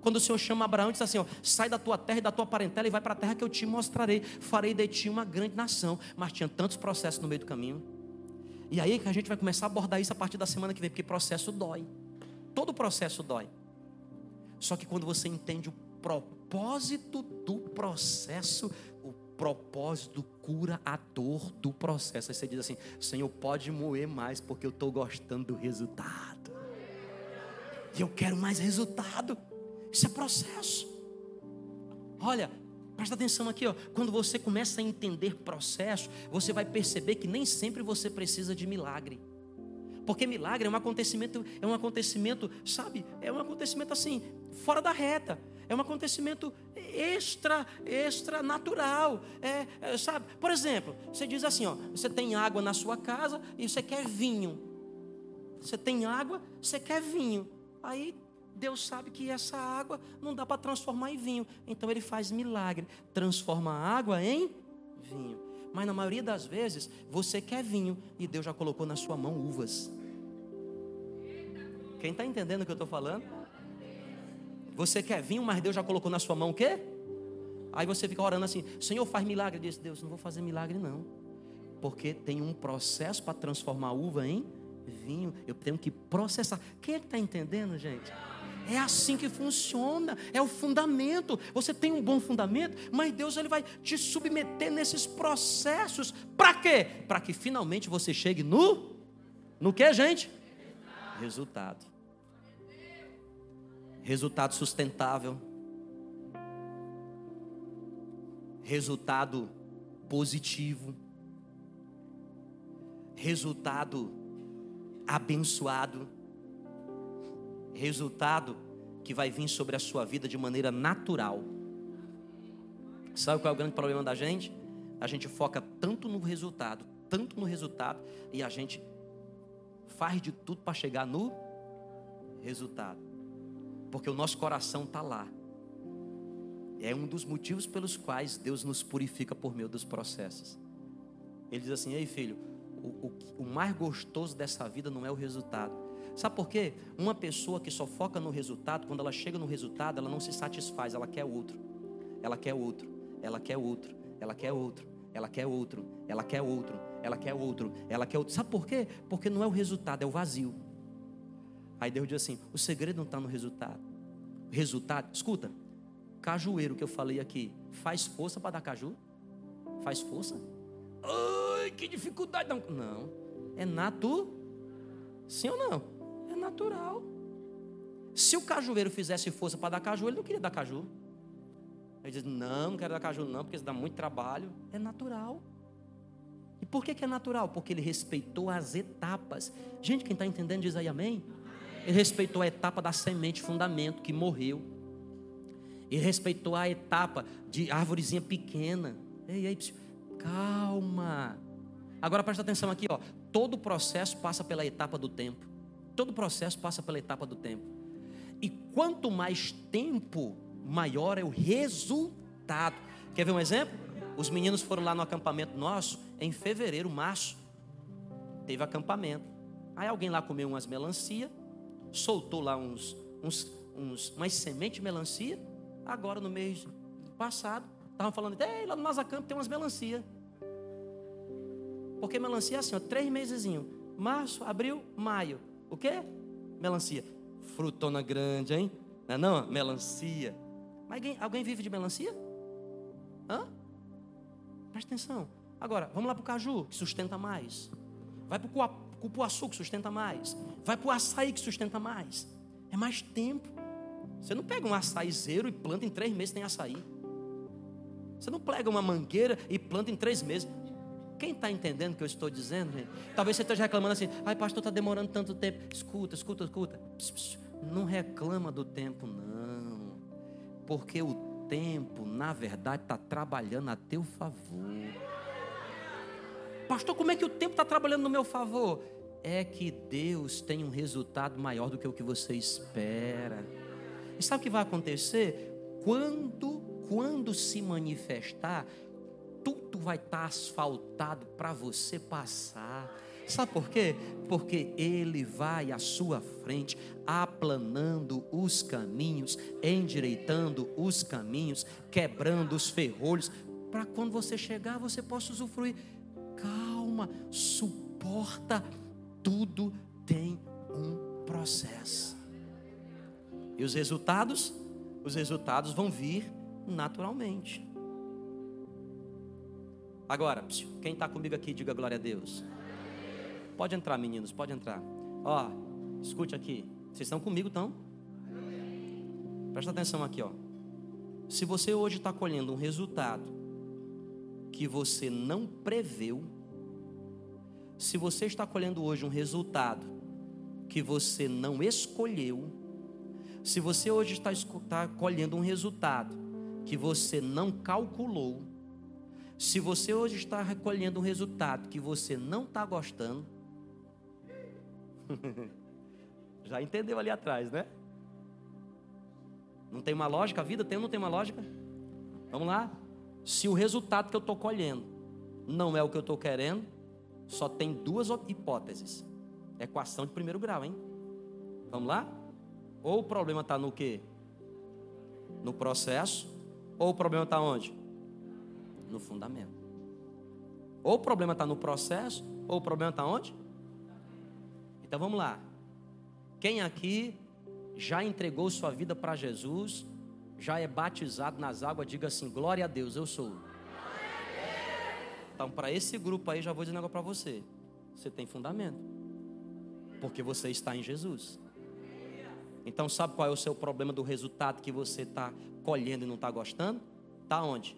Quando o Senhor chama Abraão, diz assim: ó, sai da tua terra e da tua parentela e vai para a terra que eu te mostrarei. Farei de ti uma grande nação. Mas tinha tantos processos no meio do caminho. E aí que a gente vai começar a abordar isso a partir da semana que vem, porque processo dói. Todo processo dói. Só que quando você entende o propósito do processo, o propósito cura a dor do processo. Aí você diz assim: Senhor, pode moer mais, porque eu estou gostando do resultado. E eu quero mais resultado. Isso é processo. Olha, presta atenção aqui, ó. Quando você começa a entender processo, você vai perceber que nem sempre você precisa de milagre. Porque milagre é um acontecimento, é um acontecimento, sabe? É um acontecimento assim, fora da reta. É um acontecimento extra, extra natural. É, é, sabe? Por exemplo, você diz assim, ó, você tem água na sua casa e você quer vinho. Você tem água, você quer vinho. Aí Deus sabe que essa água não dá para transformar em vinho. Então ele faz milagre, transforma a água em vinho. Mas na maioria das vezes, você quer vinho e Deus já colocou na sua mão uvas. Quem está entendendo o que eu estou falando? Você quer vinho, mas Deus já colocou na sua mão o quê? Aí você fica orando assim: Senhor, faz milagre. Diz Deus, não vou fazer milagre não. Porque tem um processo para transformar a uva em vinho. Eu tenho que processar. Quem é que está entendendo, gente? É assim que funciona, é o fundamento. Você tem um bom fundamento, mas Deus ele vai te submeter nesses processos. Para quê? Para que finalmente você chegue no no que, gente? Resultado. Resultado sustentável. Resultado positivo. Resultado abençoado. Resultado que vai vir sobre a sua vida de maneira natural. Sabe qual é o grande problema da gente? A gente foca tanto no resultado, tanto no resultado, e a gente faz de tudo para chegar no resultado. Porque o nosso coração está lá. É um dos motivos pelos quais Deus nos purifica por meio dos processos. Ele diz assim: Ei filho, o, o, o mais gostoso dessa vida não é o resultado. Sabe por quê? Uma pessoa que só foca no resultado, quando ela chega no resultado, ela não se satisfaz, ela quer outro. Ela quer outro, ela quer outro, ela quer outro, ela quer outro, ela quer outro, ela quer outro, ela quer outro. Sabe por quê? Porque não é o resultado, é o vazio. Aí Deus diz assim: o segredo não está no resultado. Resultado, escuta, cajueiro que eu falei aqui, faz força para dar caju? Faz força? Ai, que dificuldade. Não, não. é nato. Sim ou não? Natural. Se o cajueiro fizesse força para dar caju, ele não queria dar caju. Ele diz: Não, não quero dar caju, não, porque isso dá muito trabalho. É natural. E por que, que é natural? Porque ele respeitou as etapas. Gente, quem está entendendo diz aí amém. Ele respeitou a etapa da semente, fundamento, que morreu. Ele respeitou a etapa de árvorezinha pequena. Ei, ei, calma. Agora presta atenção aqui, ó. Todo processo passa pela etapa do tempo. Todo processo passa pela etapa do tempo. E quanto mais tempo, maior é o resultado. Quer ver um exemplo? Os meninos foram lá no acampamento nosso em fevereiro, março. Teve acampamento. Aí alguém lá comeu umas melancia, soltou lá uns, uns, uns umas sementes de melancia. Agora no mês passado, estavam falando, Ei, lá no Mazacampo tem umas melancia. Porque melancia é assim, ó, três mesezinho. Março, abril, maio. O quê? Melancia. Frutona grande, hein? Não é não? Melancia. Mas alguém, alguém vive de melancia? Hã? Presta atenção. Agora, vamos lá para o caju, que sustenta mais. Vai para o cupuaçu, que sustenta mais. Vai para o açaí, que sustenta mais. É mais tempo. Você não pega um açaizeiro e planta em três meses, tem açaí. Você não pega uma mangueira e planta em três meses. Quem está entendendo o que eu estou dizendo, gente? Talvez você esteja reclamando assim, ai pastor, está demorando tanto tempo. Escuta, escuta, escuta. Pss, pss, não reclama do tempo, não porque o tempo, na verdade, está trabalhando a teu favor. Pastor, como é que o tempo está trabalhando no meu favor? É que Deus tem um resultado maior do que o que você espera. E sabe o que vai acontecer? Quando, quando se manifestar, tudo vai estar tá asfaltado para você passar. Sabe por quê? Porque Ele vai à sua frente, aplanando os caminhos, endireitando os caminhos, quebrando os ferrolhos, para quando você chegar você possa usufruir. Calma, suporta, tudo tem um processo. E os resultados? Os resultados vão vir naturalmente. Agora, quem está comigo aqui, diga glória a Deus. Pode entrar, meninos, pode entrar. Ó, escute aqui. Vocês estão comigo, então? Presta atenção aqui, ó. Se você hoje está colhendo um resultado que você não preveu, se você está colhendo hoje um resultado que você não escolheu, se você hoje está, está colhendo um resultado que você não calculou, se você hoje está recolhendo um resultado que você não está gostando, Já entendeu ali atrás, né? Não tem uma lógica? A vida tem ou não tem uma lógica? Vamos lá? Se o resultado que eu estou colhendo não é o que eu estou querendo, só tem duas hipóteses. Equação de primeiro grau, hein? Vamos lá? Ou o problema está no quê? No processo, ou o problema está onde? No fundamento. Ou o problema está no processo, ou o problema está onde? Então vamos lá. Quem aqui já entregou sua vida para Jesus, já é batizado nas águas, diga assim: glória a Deus, eu sou. Então, para esse grupo aí, já vou dizer um negócio para você: você tem fundamento, porque você está em Jesus. Então, sabe qual é o seu problema do resultado que você está colhendo e não está gostando? Está onde?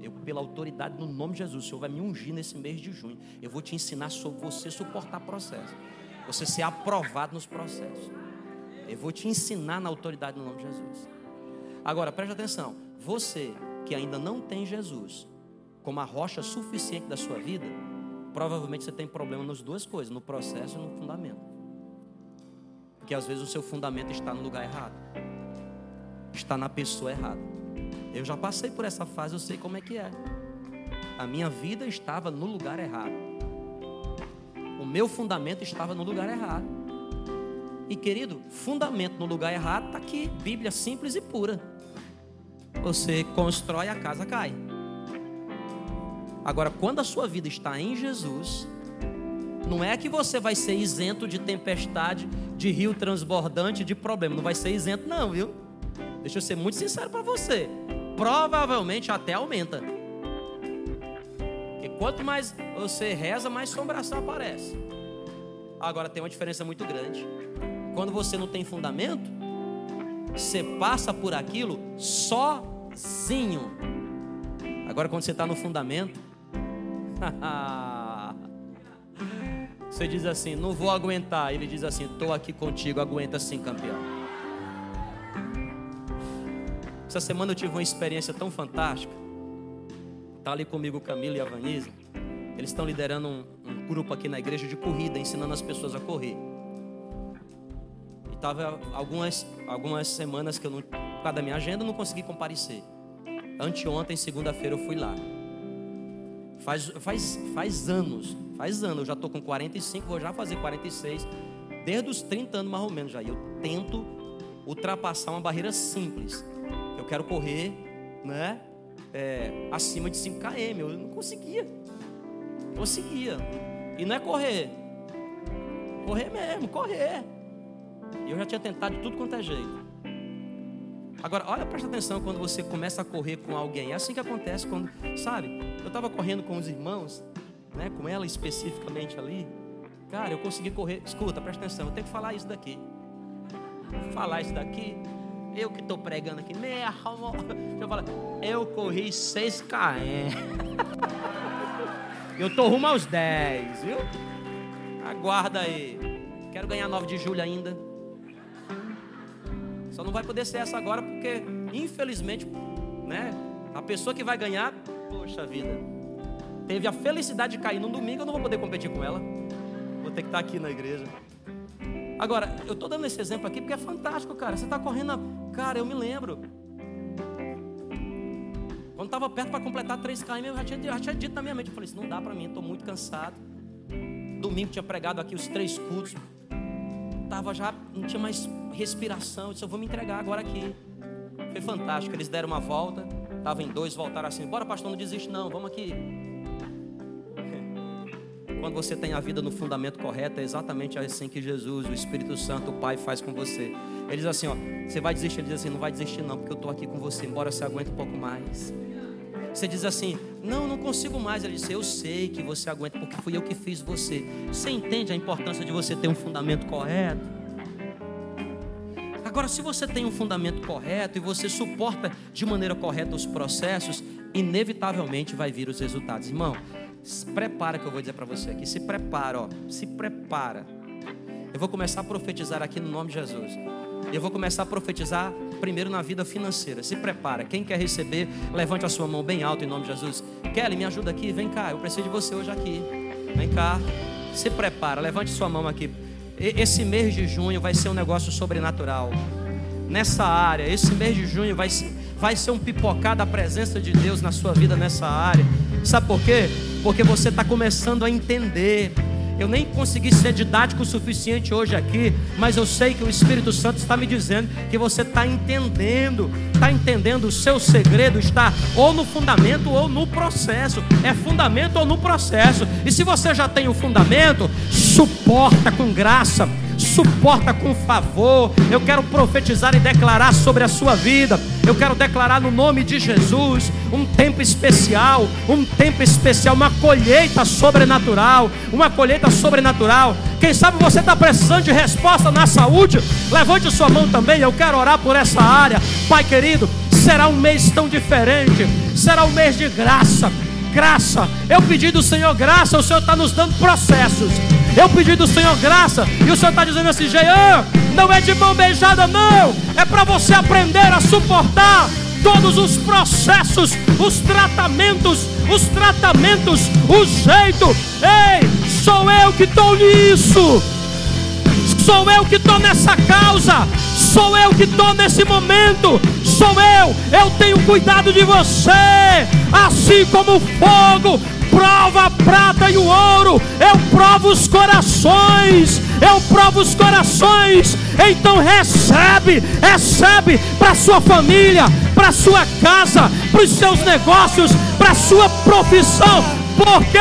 Eu, pela autoridade no nome de Jesus, o Senhor vai me ungir nesse mês de junho. Eu vou te ensinar sobre você suportar processo. Você ser aprovado nos processos. Eu vou te ensinar na autoridade no nome de Jesus. Agora, preste atenção. Você que ainda não tem Jesus como a rocha suficiente da sua vida, provavelmente você tem problema nas duas coisas, no processo e no fundamento. Porque às vezes o seu fundamento está no lugar errado. Está na pessoa errada. Eu já passei por essa fase, eu sei como é que é. A minha vida estava no lugar errado. O meu fundamento estava no lugar errado. E querido, fundamento no lugar errado está aqui, Bíblia simples e pura. Você constrói, a casa cai. Agora, quando a sua vida está em Jesus, não é que você vai ser isento de tempestade, de rio transbordante, de problema. Não vai ser isento, não, viu? Deixa eu ser muito sincero para você. Provavelmente até aumenta. Porque quanto mais você reza, mais sombração aparece. Agora tem uma diferença muito grande. Quando você não tem fundamento, você passa por aquilo sozinho. Agora, quando você está no fundamento, você diz assim: Não vou aguentar. Ele diz assim: Estou aqui contigo, aguenta sim, campeão. Essa semana eu tive uma experiência tão fantástica. Está ali comigo o Camilo e a Vanisa. Eles estão liderando um, um grupo aqui na igreja de corrida, ensinando as pessoas a correr. Estava algumas, algumas semanas que eu não, por causa da minha agenda, não consegui comparecer. Anteontem, segunda-feira, eu fui lá. Faz, faz, faz anos, faz anos, eu já estou com 45, vou já fazer 46, desde os 30 anos mais ou menos já. E eu tento ultrapassar uma barreira simples. Quero correr, né? É, acima de 5 km. Eu não conseguia. Conseguia. E não é correr. Correr mesmo, correr. Eu já tinha tentado de tudo quanto é jeito. Agora, olha, presta atenção quando você começa a correr com alguém. É assim que acontece quando, sabe? Eu estava correndo com os irmãos, né? Com ela especificamente ali. Cara, eu consegui correr. Escuta, presta atenção. Eu tenho que falar isso daqui. Falar isso daqui. Eu que estou pregando aqui. Deixa eu falar. Eu corri 6 km. Eu tô rumo aos 10, viu? Aguarda aí. Quero ganhar 9 de julho ainda. Só não vai poder ser essa agora porque, infelizmente, né? A pessoa que vai ganhar, poxa vida, teve a felicidade de cair num domingo, eu não vou poder competir com ela. Vou ter que estar aqui na igreja. Agora, eu estou dando esse exemplo aqui porque é fantástico, cara. Você está correndo. Cara, eu me lembro. Quando estava perto para completar 3 km, eu já tinha, já tinha dito na minha mente, eu falei, isso não dá para mim, estou muito cansado. Domingo tinha pregado aqui os três cultos. Tava já, não tinha mais respiração. Eu disse, eu vou me entregar agora aqui. Foi fantástico. Eles deram uma volta. Estavam em dois, voltaram assim. Bora, pastor, não desiste não. Vamos aqui. Quando você tem a vida no fundamento correto, é exatamente assim que Jesus, o Espírito Santo, o Pai faz com você. Ele diz assim, ó, você vai desistir? Ele diz assim, não vai desistir não, porque eu estou aqui com você, embora você aguente um pouco mais. Você diz assim, não, não consigo mais. Ele diz, eu sei que você aguenta, porque fui eu que fiz você. Você entende a importância de você ter um fundamento correto? Agora, se você tem um fundamento correto e você suporta de maneira correta os processos, inevitavelmente vai vir os resultados. Irmão, se prepara que eu vou dizer para você aqui. Se prepara, ó. Se prepara. Eu vou começar a profetizar aqui no nome de Jesus. Eu vou começar a profetizar primeiro na vida financeira. Se prepara. Quem quer receber, levante a sua mão bem alto em nome de Jesus. Kelly, me ajuda aqui. Vem cá. Eu preciso de você hoje aqui. Vem cá. Se prepara. Levante sua mão aqui. Esse mês de junho vai ser um negócio sobrenatural. Nessa área, esse mês de junho vai, vai ser um pipocar da presença de Deus na sua vida nessa área. Sabe por quê? Porque você está começando a entender eu nem consegui ser didático o suficiente hoje aqui, mas eu sei que o Espírito Santo está me dizendo que você está entendendo, está entendendo o seu segredo está ou no fundamento ou no processo. É fundamento ou no processo. E se você já tem o fundamento, suporta com graça suporta com favor. Eu quero profetizar e declarar sobre a sua vida. Eu quero declarar no nome de Jesus um tempo especial, um tempo especial, uma colheita sobrenatural, uma colheita sobrenatural. Quem sabe você está precisando de resposta na saúde? Levante sua mão também. Eu quero orar por essa área, Pai querido. Será um mês tão diferente será um mês de graça. Graça, eu pedi do Senhor graça, o Senhor está nos dando processos. Eu pedi do Senhor graça, e o Senhor está dizendo assim: Jean, não é de mão beijada, não, é para você aprender a suportar todos os processos, os tratamentos, os tratamentos, o jeito. Ei, sou eu que estou nisso. Sou eu que estou nessa causa. Sou eu que estou nesse momento. Sou eu. Eu tenho cuidado de você. Assim como o fogo prova a prata e o ouro. Eu provo os corações. Eu provo os corações. Então recebe, recebe para sua família, para sua casa, para os seus negócios, para sua profissão. Porque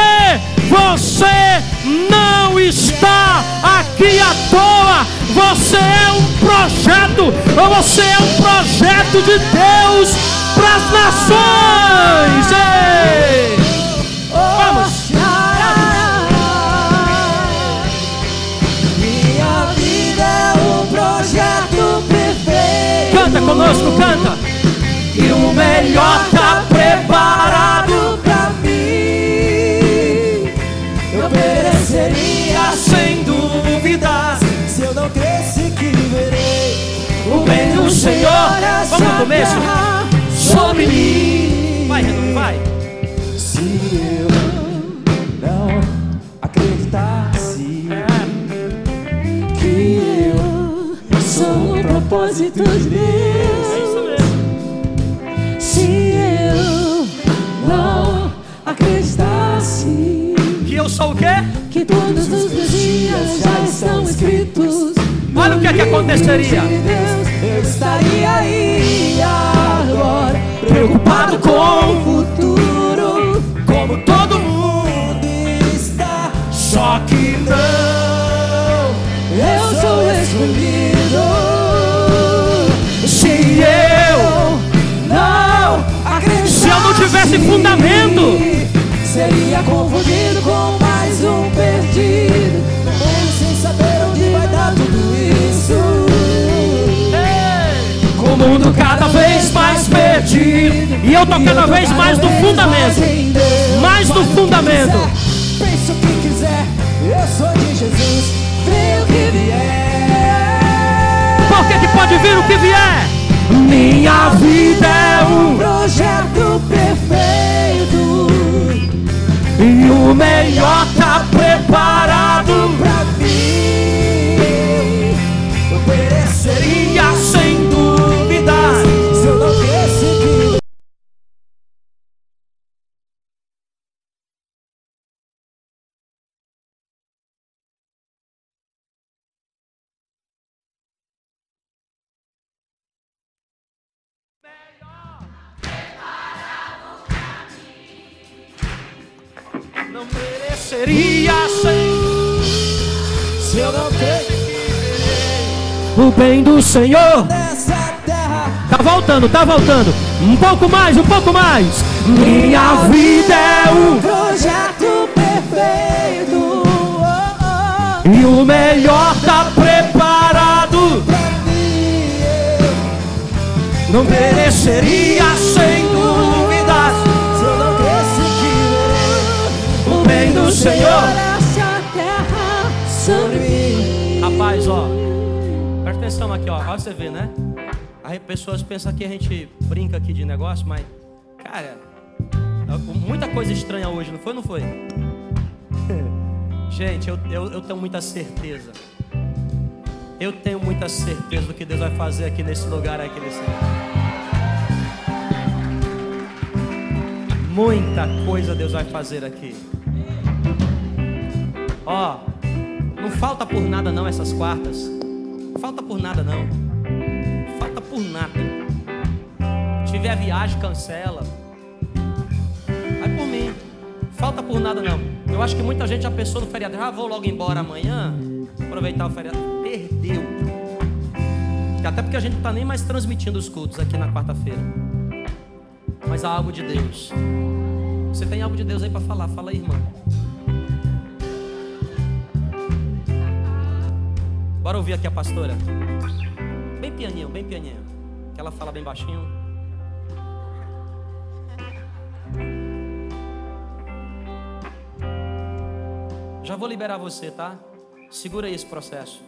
você não está aqui à toa. Você é um projeto. Você é um projeto de Deus para as nações. Ei! Conosco, canta. E o melhor está preparado pra mim. Eu mereceria sem dúvidas. se eu não cresce que verei. O bem do Senhor. Vamos no começo. Sobre mim. Vai, Renan, vai. Propósito de É Deus. Se eu não acreditasse Que eu sou o quê? que todos os meus dias já estão escritos. Olha o que é que aconteceria. de Deus, eu estaria aí agora, Preocupado com o futuro. Tivesse fundamento. seria confundido com mais um perdido. Ou sem saber onde vai dar tudo isso. Com o mundo cada vez mais perdido. E eu tô cada vez mais no fundamento. Mais no fundamento. Pensa o que quiser, eu sou de Jesus. Vem o que vier. Por que, que pode vir o que vier? Minha vida é um. projeto E o melhor tá preparado Não mereceria sem Se eu não tenho o bem do Senhor. nessa terra, Tá voltando, tá voltando. Um pouco mais, um pouco mais. Minha vida é um. projeto perfeito. Oh, oh, E o melhor tá preparado. pra mim. Não mereceria sem do Senhor. terra. Rapaz, ó. Presta atenção aqui, ó. Olha você ver, né? Aí pessoas pensam que a gente brinca aqui de negócio, mas, cara, muita coisa estranha hoje, não foi? Não foi? gente, eu, eu, eu tenho muita certeza. Eu tenho muita certeza do que Deus vai fazer aqui nesse lugar, aqui nesse. Muita coisa Deus vai fazer aqui. Ó, não falta por nada não essas quartas. Falta por nada não. Falta por nada. Tiver viagem, cancela. Vai por mim. Falta por nada não. Eu acho que muita gente já pensou no feriado. Ah, vou logo embora amanhã. Aproveitar o feriado. Perdeu. Até porque a gente não está nem mais transmitindo os cultos aqui na quarta-feira. Mas há algo de Deus. Você tem algo de Deus aí para falar? Fala aí, irmão. Bora ouvir aqui a pastora. Bem pianinho, bem pianinho. Que ela fala bem baixinho. Já vou liberar você, tá? Segura aí esse processo.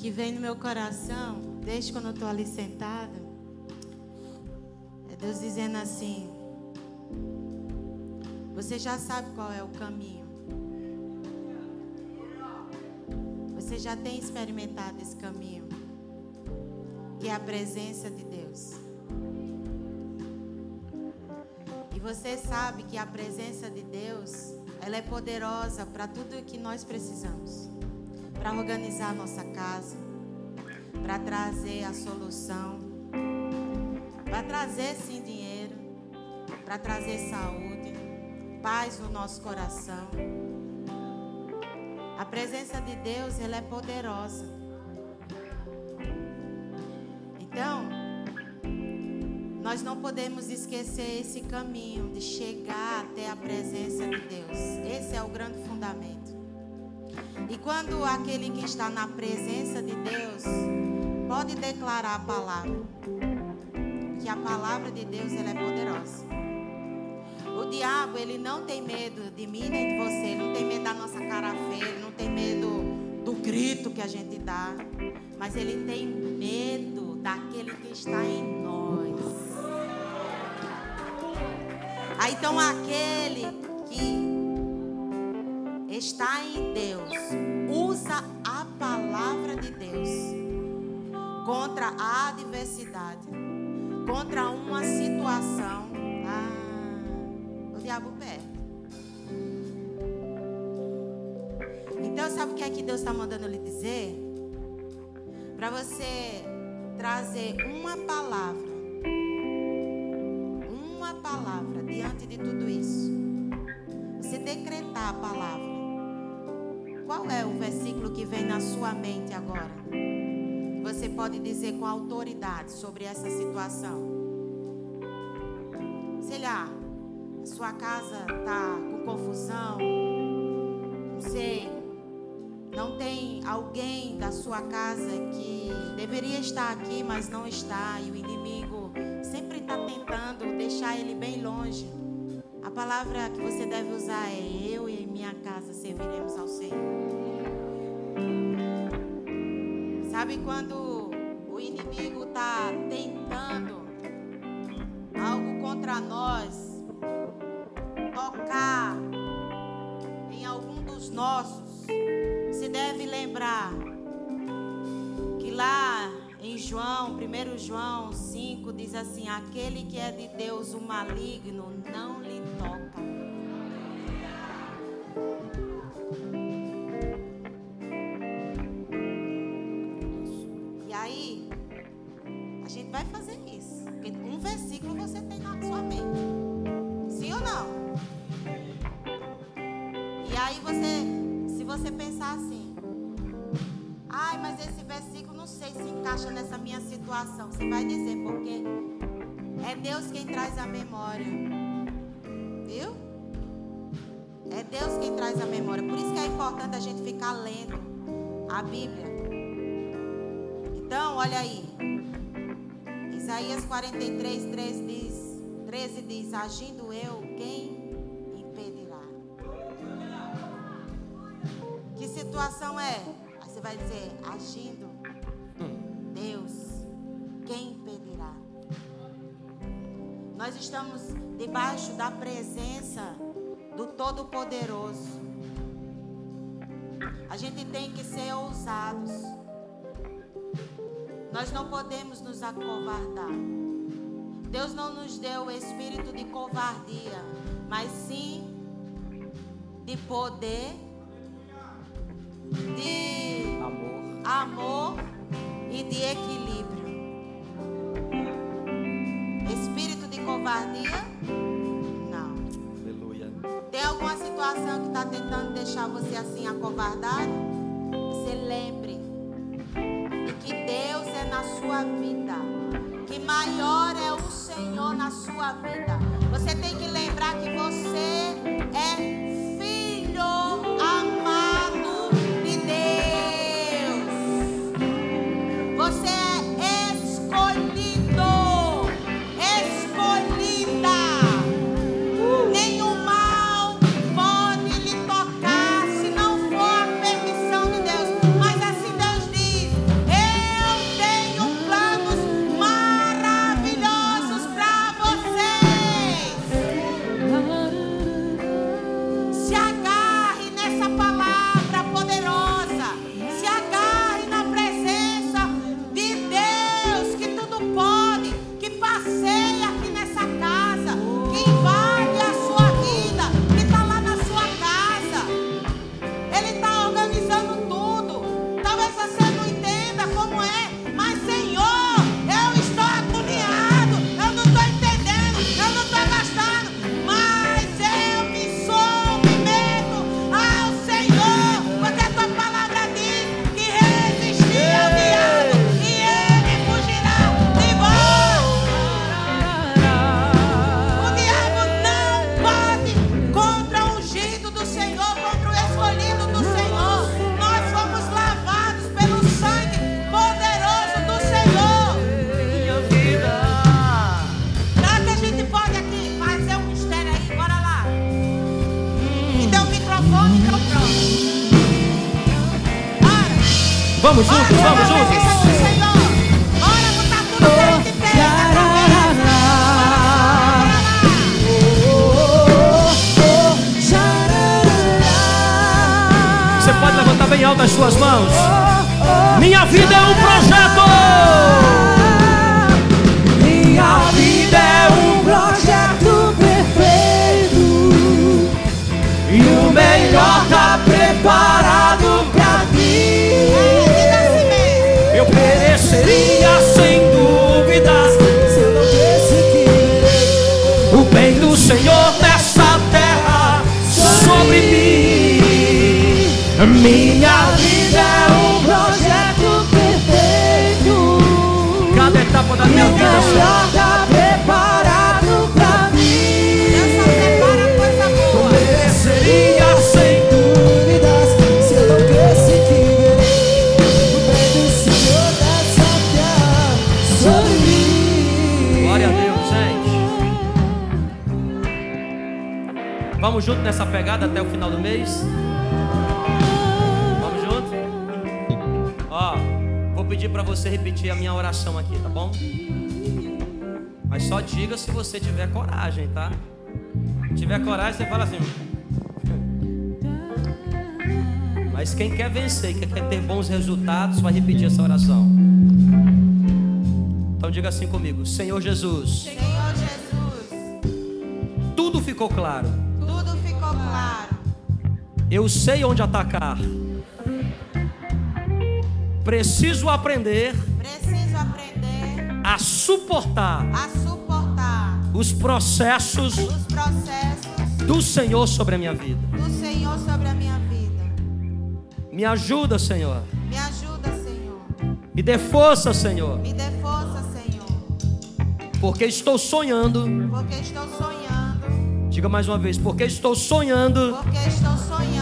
Que vem no meu coração, desde quando eu estou ali sentada, é Deus dizendo assim: Você já sabe qual é o caminho. Você já tem experimentado esse caminho, que é a presença de Deus. E você sabe que a presença de Deus, ela é poderosa para tudo o que nós precisamos. Para organizar a nossa casa, para trazer a solução, para trazer sim dinheiro, para trazer saúde, paz no nosso coração. A presença de Deus, ela é poderosa. Então, nós não podemos esquecer esse caminho de chegar até a presença de Deus. Esse é o grande fundamento. Quando aquele que está na presença de Deus pode declarar a palavra, que a palavra de Deus ela é poderosa. O diabo, ele não tem medo de mim nem de você, não tem medo da nossa cara feia, não tem medo do grito que a gente dá, mas ele tem medo daquele que está em nós. Aí então aquele contra a adversidade, contra uma situação. Ah, o diabo perde. Então, sabe o que é que Deus está mandando lhe dizer? Para você trazer uma palavra, uma palavra diante de tudo isso. Você decretar a palavra. Qual é o versículo que vem na sua mente agora? Você pode dizer com autoridade sobre essa situação. Sei lá, sua casa está com confusão. Não sei. Não tem alguém da sua casa que deveria estar aqui, mas não está. E o inimigo sempre está tentando deixar ele bem longe. A palavra que você deve usar é: Eu e minha casa serviremos ao Senhor. Sabe quando o inimigo está tentando algo contra nós, tocar em algum dos nossos, se deve lembrar que lá em João, 1 João 5, diz assim: Aquele que é de Deus, o maligno, não lhe Você vai dizer, porque é Deus quem traz a memória. Viu? É Deus quem traz a memória. Por isso que é importante a gente ficar lendo a Bíblia. Então, olha aí. Isaías 43, 3 diz, 13 diz: Agindo eu, quem impedirá? Que situação é? Aí você vai dizer: Agindo Deus, quem impedirá? Nós estamos debaixo da presença do Todo-Poderoso. A gente tem que ser ousados. Nós não podemos nos acovardar. Deus não nos deu o espírito de covardia, mas sim de poder, de Amor. amor e de equilíbrio. Covardia? Não. Aleluia. Tem alguma situação que está tentando deixar você assim acovardado? Você lembre de que Deus é na sua vida, que maior é o Senhor na sua vida. Você tem que lembrar que você é Vamos juntos, vamos juntos. Você pode levantar bem alto as suas mãos. Minha vida é um projeto. Preparado pra mim. Eu pereceria sem dúvidas. Se eu não perseguir O bem do Senhor nessa terra sobre mim. Minha vida é um projeto perfeito Cada etapa da minha vida, Vamos junto nessa pegada até o final do mês? Vamos junto? Ó, vou pedir para você repetir a minha oração aqui, tá bom? Mas só diga se você tiver coragem, tá? Se tiver coragem, você fala assim. Mas quem quer vencer, quem quer ter bons resultados, vai repetir essa oração. Então diga assim comigo: Senhor Jesus, Senhor Jesus, tudo ficou claro. Eu sei onde atacar. Preciso aprender Preciso aprender a suportar a suportar os processos os processos do Senhor sobre a minha vida. do Senhor sobre a minha vida. Me ajuda, Senhor. Me ajuda, Senhor. Me dê força, Senhor, Me dê força, Senhor, porque estou sonhando. porque estou sonhando, Diga mais uma vez, porque estou sonhando porque estou sonhando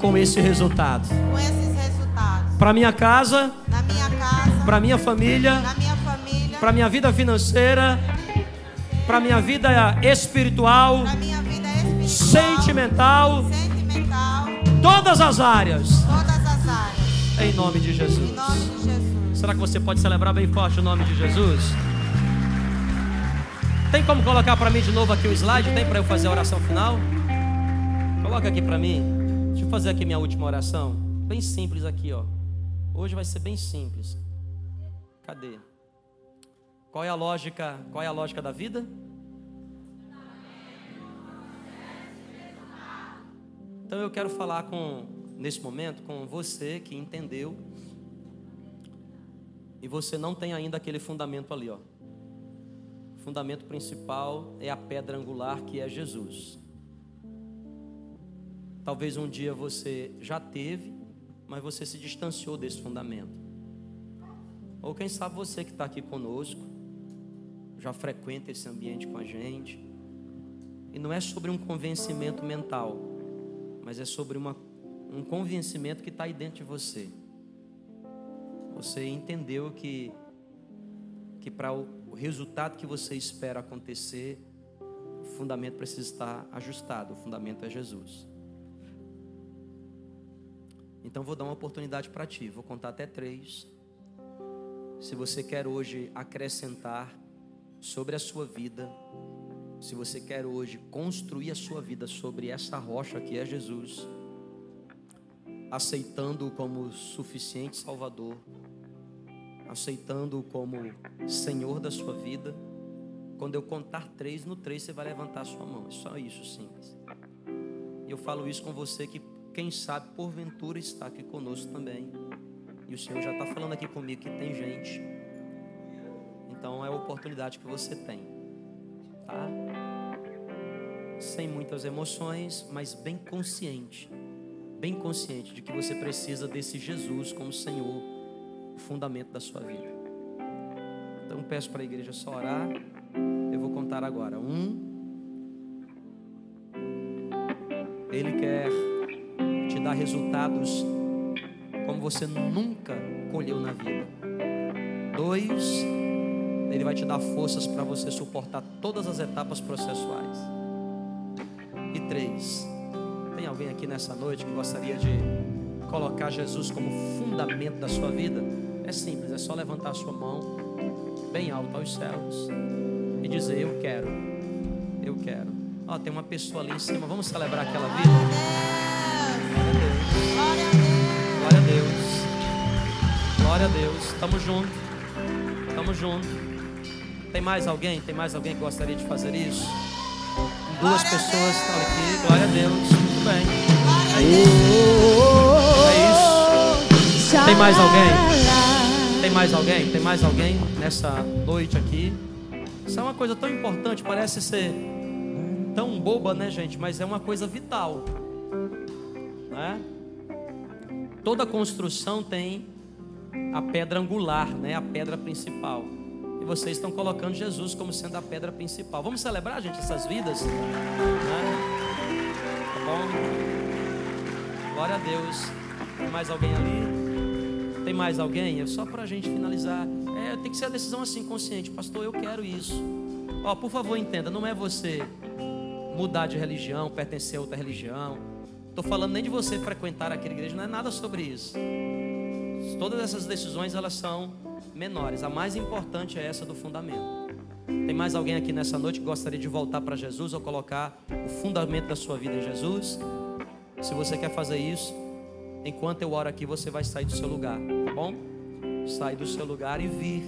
com esse resultado. com esses resultados. Para minha casa, Na minha casa, para minha família, na minha família, para minha vida financeira, para minha vida espiritual, na minha vida espiritual, sentimental, sentimental, todas as áreas. todas as áreas. Em nome de Em Jesus. nome de Jesus. Será que você pode celebrar bem forte o nome de Jesus? Tem como colocar para mim de novo aqui o slide? Tem para eu fazer a oração final? Coloca aqui para mim. Fazer aqui minha última oração. Bem simples aqui, ó. Hoje vai ser bem simples. Cadê? Qual é a lógica? Qual é a lógica da vida? Então eu quero falar com nesse momento com você que entendeu e você não tem ainda aquele fundamento ali, ó. O fundamento principal é a pedra angular que é Jesus. Talvez um dia você já teve, mas você se distanciou desse fundamento. Ou quem sabe você que está aqui conosco, já frequenta esse ambiente com a gente. E não é sobre um convencimento mental, mas é sobre uma, um convencimento que está aí dentro de você. Você entendeu que, que para o, o resultado que você espera acontecer, o fundamento precisa estar ajustado. O fundamento é Jesus. Então vou dar uma oportunidade para ti. Vou contar até três. Se você quer hoje acrescentar sobre a sua vida, se você quer hoje construir a sua vida sobre essa rocha que é Jesus, aceitando-o como suficiente Salvador, aceitando-o como Senhor da sua vida, quando eu contar três, no três você vai levantar a sua mão. É só isso simples. E eu falo isso com você que, quem sabe, porventura está aqui conosco também. E o Senhor já está falando aqui comigo que tem gente. Então é a oportunidade que você tem. Tá? Sem muitas emoções, mas bem consciente. Bem consciente de que você precisa desse Jesus como Senhor, o fundamento da sua vida. Então peço para a igreja só orar. Eu vou contar agora. Um. Ele quer dar resultados como você nunca colheu na vida. Dois, ele vai te dar forças para você suportar todas as etapas processuais. E três, tem alguém aqui nessa noite que gostaria de colocar Jesus como fundamento da sua vida? É simples, é só levantar a sua mão bem alto aos céus e dizer: Eu quero, eu quero. Ó, tem uma pessoa ali em cima, vamos celebrar aquela vida? Glória a Deus. Glória a Deus. Glória a Deus. Tamo junto. Tamo junto. Tem mais alguém? Tem mais alguém que gostaria de fazer isso? Duas Glória pessoas estão aqui. Glória a Deus. Muito bem. Glória a É isso. Tem mais alguém? Tem mais alguém? Tem mais alguém nessa noite aqui? Isso é uma coisa tão importante, parece ser tão boba, né, gente? Mas é uma coisa vital, né? Toda construção tem a pedra angular, né? A pedra principal. E vocês estão colocando Jesus como sendo a pedra principal. Vamos celebrar, gente, essas vidas? Né? Tá bom? Glória a Deus. Tem mais alguém ali? Tem mais alguém? É só para a gente finalizar. É, tem que ser a decisão assim, consciente. Pastor, eu quero isso. Ó, por favor, entenda. Não é você mudar de religião, pertencer a outra religião. Estou falando nem de você frequentar aquela igreja. Não é nada sobre isso. Todas essas decisões elas são menores. A mais importante é essa do fundamento. Tem mais alguém aqui nessa noite que gostaria de voltar para Jesus ou colocar o fundamento da sua vida em Jesus? Se você quer fazer isso, enquanto eu oro aqui, você vai sair do seu lugar, tá bom? Sair do seu lugar e vir,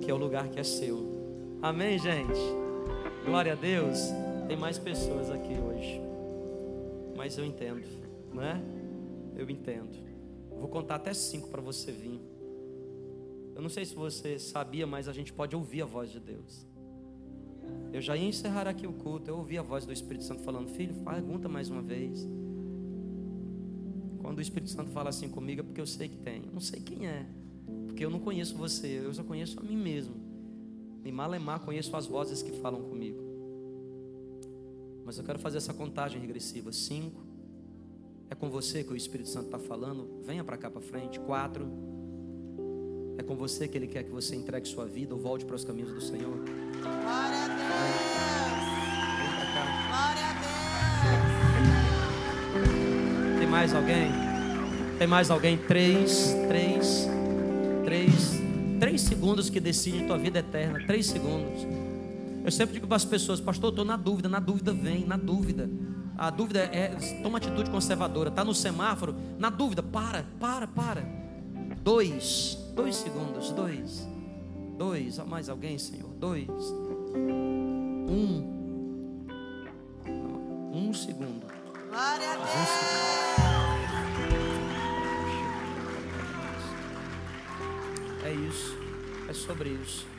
que é o lugar que é seu. Amém, gente? Glória a Deus. Tem mais pessoas aqui hoje. Mas eu entendo, não é? Eu entendo. Vou contar até cinco para você vir. Eu não sei se você sabia, mas a gente pode ouvir a voz de Deus. Eu já ia encerrar aqui o culto. Eu ouvi a voz do Espírito Santo falando: Filho, pergunta mais uma vez. Quando o Espírito Santo fala assim comigo, é porque eu sei que tem. Eu não sei quem é, porque eu não conheço você, eu só conheço a mim mesmo. E malemar conheço as vozes que falam comigo. Mas eu quero fazer essa contagem regressiva: cinco. É com você que o Espírito Santo está falando. Venha para cá para frente. Quatro. É com você que Ele quer que você entregue sua vida ou volte para os caminhos do Senhor. Glória a Deus. Vem cá. Glória a Deus. Tem mais alguém? Tem mais alguém? Três, três, três, três segundos que decide tua vida eterna. Três segundos. Eu sempre digo para as pessoas, pastor, estou na dúvida. Na dúvida vem, na dúvida. A dúvida é, toma atitude conservadora. Tá no semáforo, na dúvida, para, para, para. Dois, dois segundos, dois, dois. Mais alguém, Senhor? Dois. Um. Um segundo. Glória a Um Deus. segundo. É isso. É sobre isso.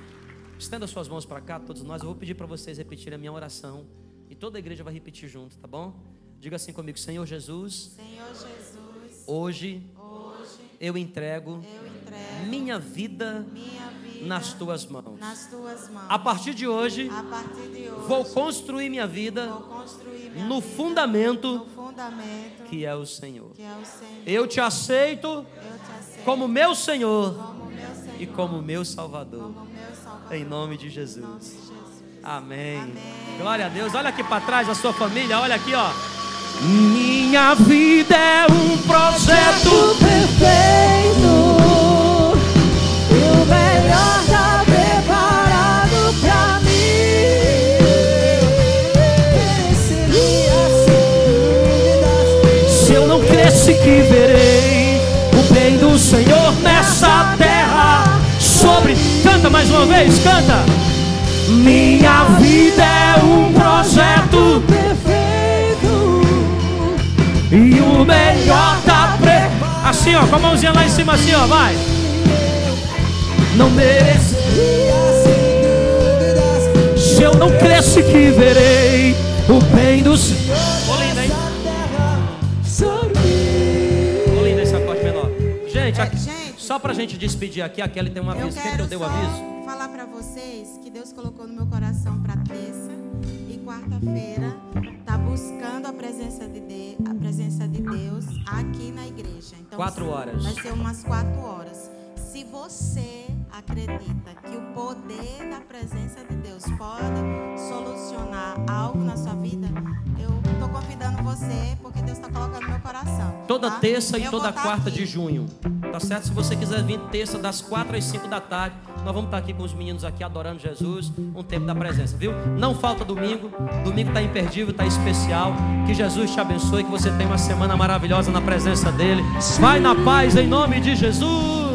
Estenda suas mãos para cá, todos nós. Eu vou pedir para vocês repetirem a minha oração. E toda a igreja vai repetir junto, tá bom? Diga assim comigo: Senhor Jesus, Senhor Jesus, hoje hoje eu entrego eu entrego minha vida minha vida nas tuas mãos. nas tuas mãos. A partir de hoje, A partir de hoje, vou construir minha vida construir minha no vida fundamento no fundamento que é o Senhor. que é o Senhor. Eu te aceito Eu te aceito como meu Senhor como meu Senhor e como meu Salvador. Em nome de Jesus. Amém. Amém. Glória a Deus. Olha aqui para trás a sua família. Olha aqui, ó. Minha vida é um projeto. Perfeito uma vez, canta. Minha vida é um projeto. Perfeito E o melhor tá pre... Assim, ó, com a mãozinha lá em cima, assim, ó, vai. Não dúvidas Se eu não cresce que verei o bem do Senhor. Ô, linda, hein? Linda esse acorde menor. Gente, aqui- só pra gente despedir aqui, a Kelly tem um aviso. Quem que quero eu dei o aviso? E quarta-feira tá buscando a presença de Deus, a presença de Deus aqui na igreja. Então Quatro horas. Vai ser umas quatro horas. Se você acredita que o poder da presença de Deus pode solucionar algo na sua vida, eu estou convidando você porque Deus está colocando no meu coração. Toda tá? terça e Eu toda tá quarta aqui. de junho. Tá certo? Se você quiser vir terça das quatro às cinco da tarde, nós vamos estar aqui com os meninos aqui adorando Jesus, um tempo da presença, viu? Não falta domingo. Domingo tá imperdível, tá especial. Que Jesus te abençoe, que você tenha uma semana maravilhosa na presença dele. Vai na paz em nome de Jesus.